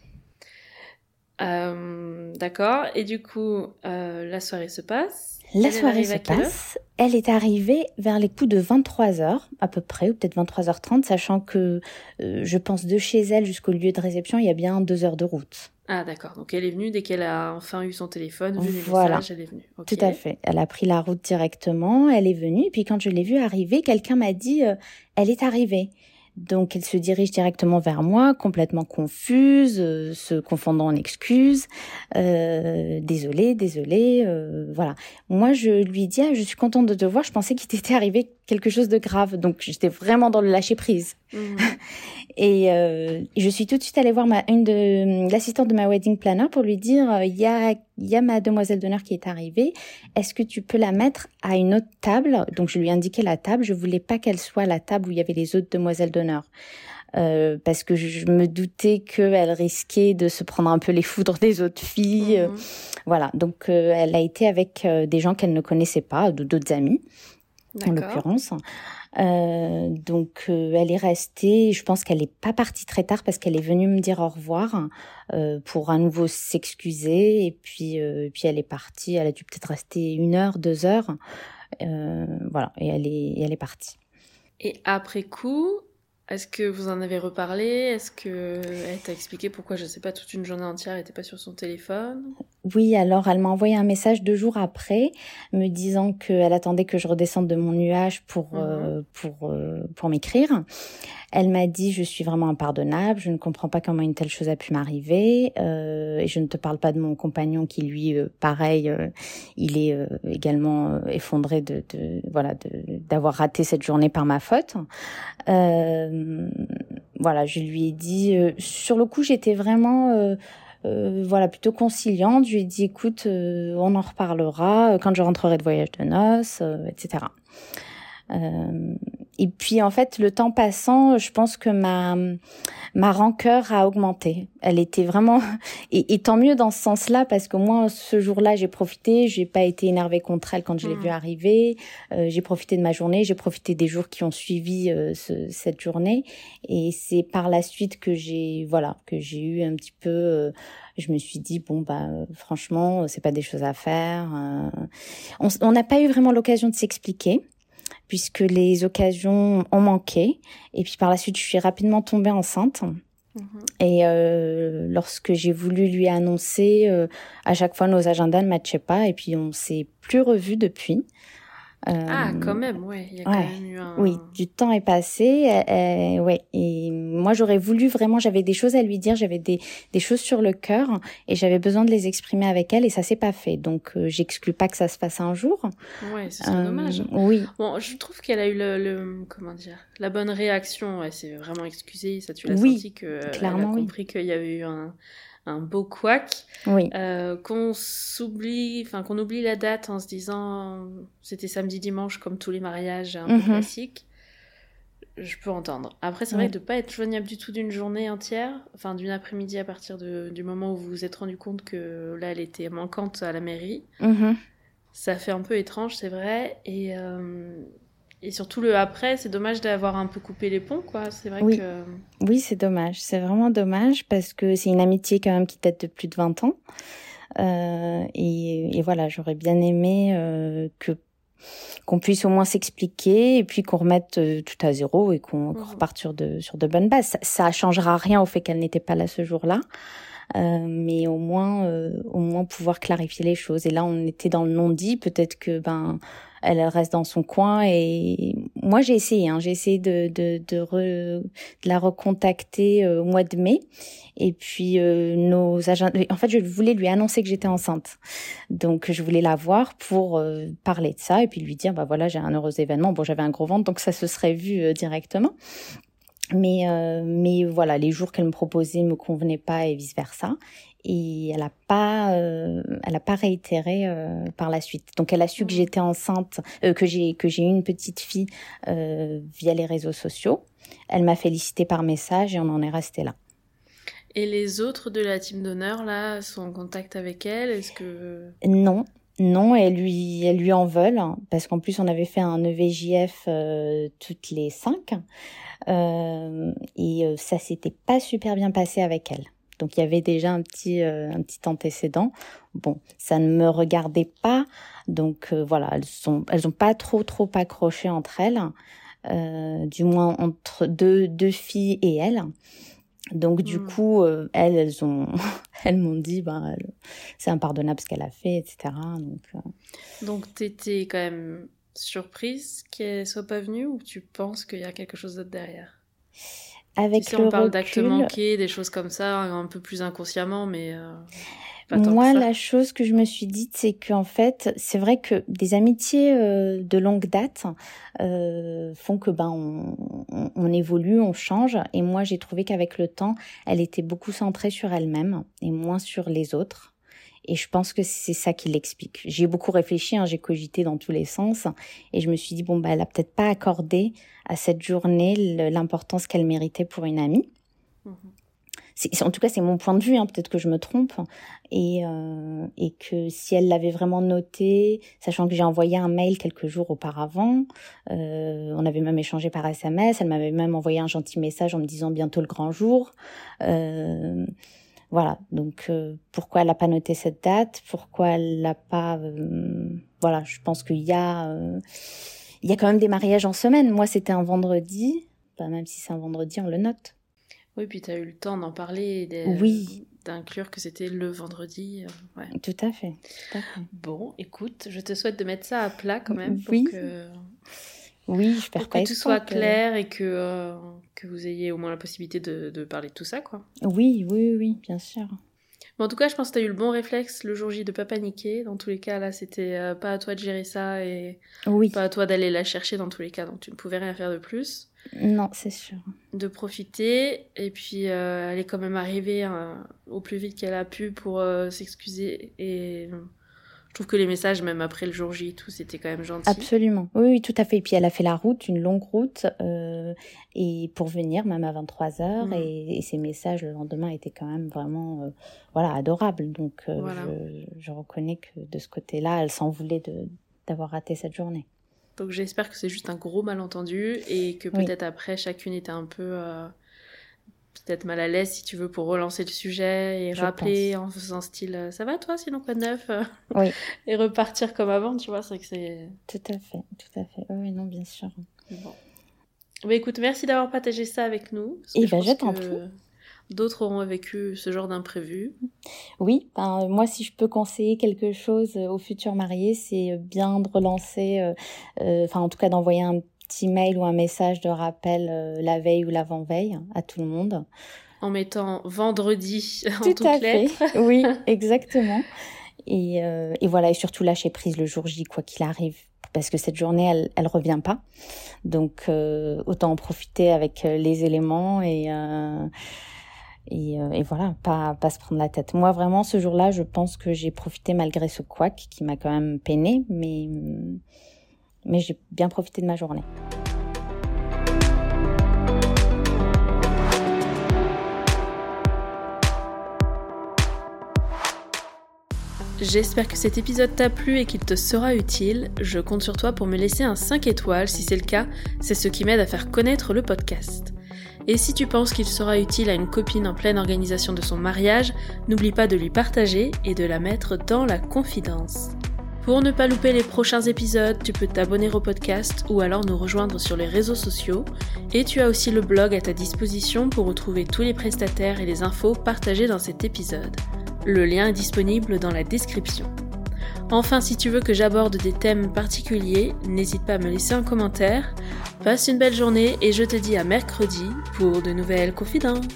D'accord. Et du coup, la soirée se passe. La soirée se passe. Elle est arrivée vers les coups de 23h à peu près, ou peut-être 23h30, sachant que je pense de chez elle jusqu'au lieu de réception, il y a bien deux heures de route. Ah d'accord, donc elle est venue dès qu'elle a enfin eu son téléphone, vu les voilà. elle est venue. Tout à fait. Elle a pris la route directement, elle est venue, et puis quand je l'ai vue arriver, quelqu'un m'a dit euh, elle est arrivée. Donc elle se dirige directement vers moi, complètement confuse, euh, se confondant en excuses. Euh, désolée, désolée, euh, voilà. Moi je lui dis ah, je suis contente de te voir, je pensais qu'il t'était arrivé quelque chose de grave, donc j'étais vraiment dans le lâcher prise. Mhm. Et euh, je suis tout de suite allée voir ma, une de l'assistante de ma wedding planner pour lui dire euh, il y a il y a ma demoiselle d'honneur qui est arrivée. Est-ce que tu peux la mettre à une autre table? Donc je lui ai indiqué la table. Je voulais pas qu'elle soit la table où il y avait les autres demoiselles d'honneur. Euh, parce que je me doutais qu'elle risquait de se prendre un peu les foudres des autres filles. Mhm. Voilà, donc euh, elle a été avec des gens qu'elle ne connaissait pas, d'autres amis en l'occurrence. Euh, donc euh, elle est restée. Je pense qu'elle n'est pas partie très tard parce qu'elle est venue me dire au revoir euh, pour à nouveau s'excuser et puis puis elle est partie. Elle a dû peut-être rester une heure, deux heures. voilà et elle est elle est partie. Et après coup, est-ce que vous en avez reparlé? Est-ce que elle t'a expliqué pourquoi, je sais pas, toute une journée entière, elle n'était pas sur son téléphone? Oui, alors elle m'a envoyé un message deux jours après, me disant qu'elle attendait que je redescende de mon nuage pour mhm. euh, pour euh, pour m'écrire. Elle m'a dit je suis vraiment impardonnable, je ne comprends pas comment une telle chose a pu m'arriver euh, et je ne te parle pas de mon compagnon qui lui euh, pareil euh, il est euh, également effondré de, de voilà d'avoir raté cette journée par ma faute. voilà, je lui ai dit sur le coup j'étais vraiment voilà plutôt conciliante. Je lui ai dit écoute, on en reparlera quand je rentrerai de voyage de noces, etc. Et puis en fait, le temps passant, je pense que ma ma rancœur a augmenté. Elle était vraiment et, et tant mieux dans ce sens-là parce que moi ce jour-là j'ai profité, j'ai pas été énervée contre elle quand je l'ai mmh. vue arriver. Euh, j'ai profité de ma journée, j'ai profité des jours qui ont suivi euh, ce, cette journée et c'est par la suite que j'ai voilà que j'ai eu un petit peu euh, je me suis dit bon bah franchement c'est pas des choses à faire. Euh. on n'a pas eu vraiment l'occasion de s'expliquer puisque les occasions ont manqué. Et puis par la suite, je suis rapidement tombée enceinte. Mhm. Et euh, lorsque j'ai voulu lui annoncer, euh, à chaque fois nos agendas ne matchaient pas et puis on s'est plus revus depuis ah, euh, quand même, ouais. Il y a quand même eu un... Oui, du temps est passé. Euh, ouais. Et moi, j'aurais voulu vraiment, j'avais des choses à lui dire, j'avais des, des choses sur le cœur et j'avais besoin de les exprimer avec elle et ça s'est pas fait. Donc, euh, j'exclus pas que ça se fasse un jour. Ouais, c'est euh, dommage. Oui. Bon, je trouve qu'elle a eu le, le, comment dire, la bonne réaction. Elle s'est vraiment excusée. Ça, tu l'as oui, senti que clairement, elle a compris qu'il y avait eu un un beau couac. Oui. Euh, qu'on s'oublie, enfin qu'on oublie la date en se disant c'était samedi dimanche comme tous les mariages un peu mhm. classiques. Je peux entendre. Après, c'est vrai que de pas être joignable du tout d'une journée entière, enfin d'une après-midi à partir de, du moment où vous vous êtes rendu compte que là, elle était manquante à la mairie, mhm. ça fait un peu étrange, c'est vrai. Et euh, et surtout le après, c'est dommage d'avoir un peu coupé les ponts, quoi. C'est vrai oui. que. Oui, c'est dommage. C'est vraiment dommage parce que c'est une amitié quand même qui date de plus de 20 ans. Euh, et, et, voilà, j'aurais bien aimé euh, que qu'on puisse au moins s'expliquer et puis qu'on remette euh, tout à zéro et qu'on mhm. reparte sur de sur de bonnes bases. Ça, ça changera rien au fait qu'elle n'était pas là ce jour-là. Euh, mais au moins euh, au moins pouvoir clarifier les choses et là on était dans le non dit peut-être que ben elle reste dans son coin et moi j'ai essayé hein, j'ai essayé de de de, de, la recontacter euh, au mois de mai. Et puis euh, nos agents en fait je voulais lui annoncer que j'étais enceinte. Donc je voulais la voir pour euh, parler de ça et puis lui dire bah voilà j'ai un heureux événement. Bon j'avais un gros ventre donc ça se serait vu directement mais mais voilà les jours qu'elle me proposait me convenaient pas et vice versa et elle a pas euh, elle a pas réitéré euh, par la suite. Donc elle a su que mmh. j'étais enceinte euh, que j'ai que j'ai eu une petite fille euh, via les réseaux sociaux. Elle m'a félicité par message et on en est resté là. Et les autres de la team d'honneur là sont en contact avec elle? Est-ce que non. Non, elles lui, elles lui en veulent, hein, parce qu'en plus on avait fait un EVJF euh, toutes les cinq, euh, et ça s'était pas super bien passé avec elle. Donc il y avait déjà un petit, un petit antécédent. Bon, ça ne me regardait pas, donc voilà, elles sont, elles ont pas trop trop accroché entre elles, du moins entre deux deux filles et elles. Donc du mmh. coup, euh, elles, elles ont, elles m'ont dit, ben, c'est impardonnable ce qu'elle a fait, etc. Donc, euh... donc t'étais quand même surprise qu'elle soit pas venue ou tu penses qu'il y a quelque chose d'autre derrière? Avec si on parle d'actes manqués, des choses comme ça, un peu plus inconsciemment, mais. Euh... Moi, la chose que je me suis dite, c'est qu'en fait, c'est vrai que des amitiés euh, de longue date euh, font que ben on, on, évolue, on change. Et moi, j'ai trouvé qu'avec le temps, elle était beaucoup centrée sur elle-même et moins sur les autres. Et je pense que c'est ça qui l'explique. J'ai beaucoup réfléchi, hein, j'ai cogité dans tous les sens, et je me suis dit bon bah elle a peut-être pas accordé à cette journée l'importance qu'elle méritait pour une amie. Mmh en tout cas c'est mon point de vue, hein, peut-être que je me trompe, et, euh, et que si elle l'avait vraiment noté, sachant que j'ai envoyé un mail quelques jours auparavant, euh, on avait même échangé par SMS, elle m'avait même envoyé un gentil message en me disant bientôt le grand jour. Euh, voilà, donc euh, pourquoi elle n'a pas noté cette date? Pourquoi elle l'a pas euh, Voilà, je pense qu'il y a euh, il y a quand même des mariages en semaine. Moi, c'était un vendredi. Bah, même si c'est un vendredi, on le note. Oui, puis tu as eu le temps d'en parler oui. d'inclure que c'était le vendredi. Euh, tout, à fait, Bon, écoute, je te souhaite de mettre ça à plat quand même. Pour oui. Que... Oui, je pour que tout soit clair et que, euh, que vous ayez au moins la possibilité de, de, parler de tout ça, quoi. Oui, oui, oui, bien sûr. Bon, en tout cas, je pense que tu as eu le bon réflexe le jour J de pas paniquer. Dans tous les cas, là, c'était euh, pas à toi de gérer ça et oui. pas à toi d'aller la chercher dans tous les cas, donc tu ne pouvais rien faire de plus. Non, c'est sûr. De profiter. Et puis, euh, elle est quand même arrivée hein, au plus vite qu'elle a pu pour euh, s'excuser. Et je trouve que les messages, même après le jour J et tout, c'était quand même gentil. Absolument. Oui, oui, tout à fait. Et puis, elle a fait la route, une longue route, euh, et pour venir, même à 23 heures. Mm. Et, et, ses messages le lendemain étaient quand même vraiment, euh, voilà, adorables. Donc, euh, voilà. je, je, reconnais que de ce côté-là, elle s'en voulait d'avoir raté cette journée. Donc j'espère que c'est juste un gros malentendu et que peut-être après chacune était un peu peut-être mal à l'aise si tu veux pour relancer le sujet et Je rappeler pense. en faisant style euh, ça va toi sinon quoi de neuf Oui. et repartir comme avant tu vois c'est que c'est Tout à fait, tout à fait. Oui, non, bien sûr. bon. Bah écoute, merci d'avoir partagé ça avec nous. Et je ben, je t'en prie. D'autres auront vécu ce genre d'imprévu. Oui, ben, moi si je peux conseiller quelque chose euh, aux futurs mariés, c'est bien de relancer, euh, euh, enfin en tout cas d'envoyer un petit mail ou un message de rappel euh, la veille ou l'avant-veille à tout le monde. En mettant vendredi en Tout toutes à fait, oui, exactement. Et, euh, et voilà, et surtout lâcher prise le jour J, quoi qu'il arrive. Parce que cette journée, elle, elle revient pas. Donc, euh, autant en profiter avec les éléments et, euh, et, et voilà, pas, pas se prendre la tête. Moi, vraiment, ce jour-là, je pense que j'ai profité malgré ce couac qui m'a quand même peiné, mais, mais j'ai bien profité de ma journée. J'espère que cet épisode t'a plu et qu'il te sera utile. Je compte sur toi pour me laisser un 5 étoiles. Si c'est le cas, c'est ce qui m'aide à faire connaître le podcast. Et si tu penses qu'il sera utile à une copine en pleine organisation de son mariage, n'oublie pas de lui partager et de la mettre dans la confidence. Pour ne pas louper les prochains épisodes, tu peux t'abonner au podcast ou alors nous rejoindre sur les réseaux sociaux. Et tu as aussi le blog à ta disposition pour retrouver tous les prestataires et les infos partagées dans cet épisode. Le lien est disponible dans la description. Enfin, si tu veux que j'aborde des thèmes particuliers, n'hésite pas à me laisser un commentaire. Passe une belle journée et je te dis à mercredi pour de nouvelles confidences.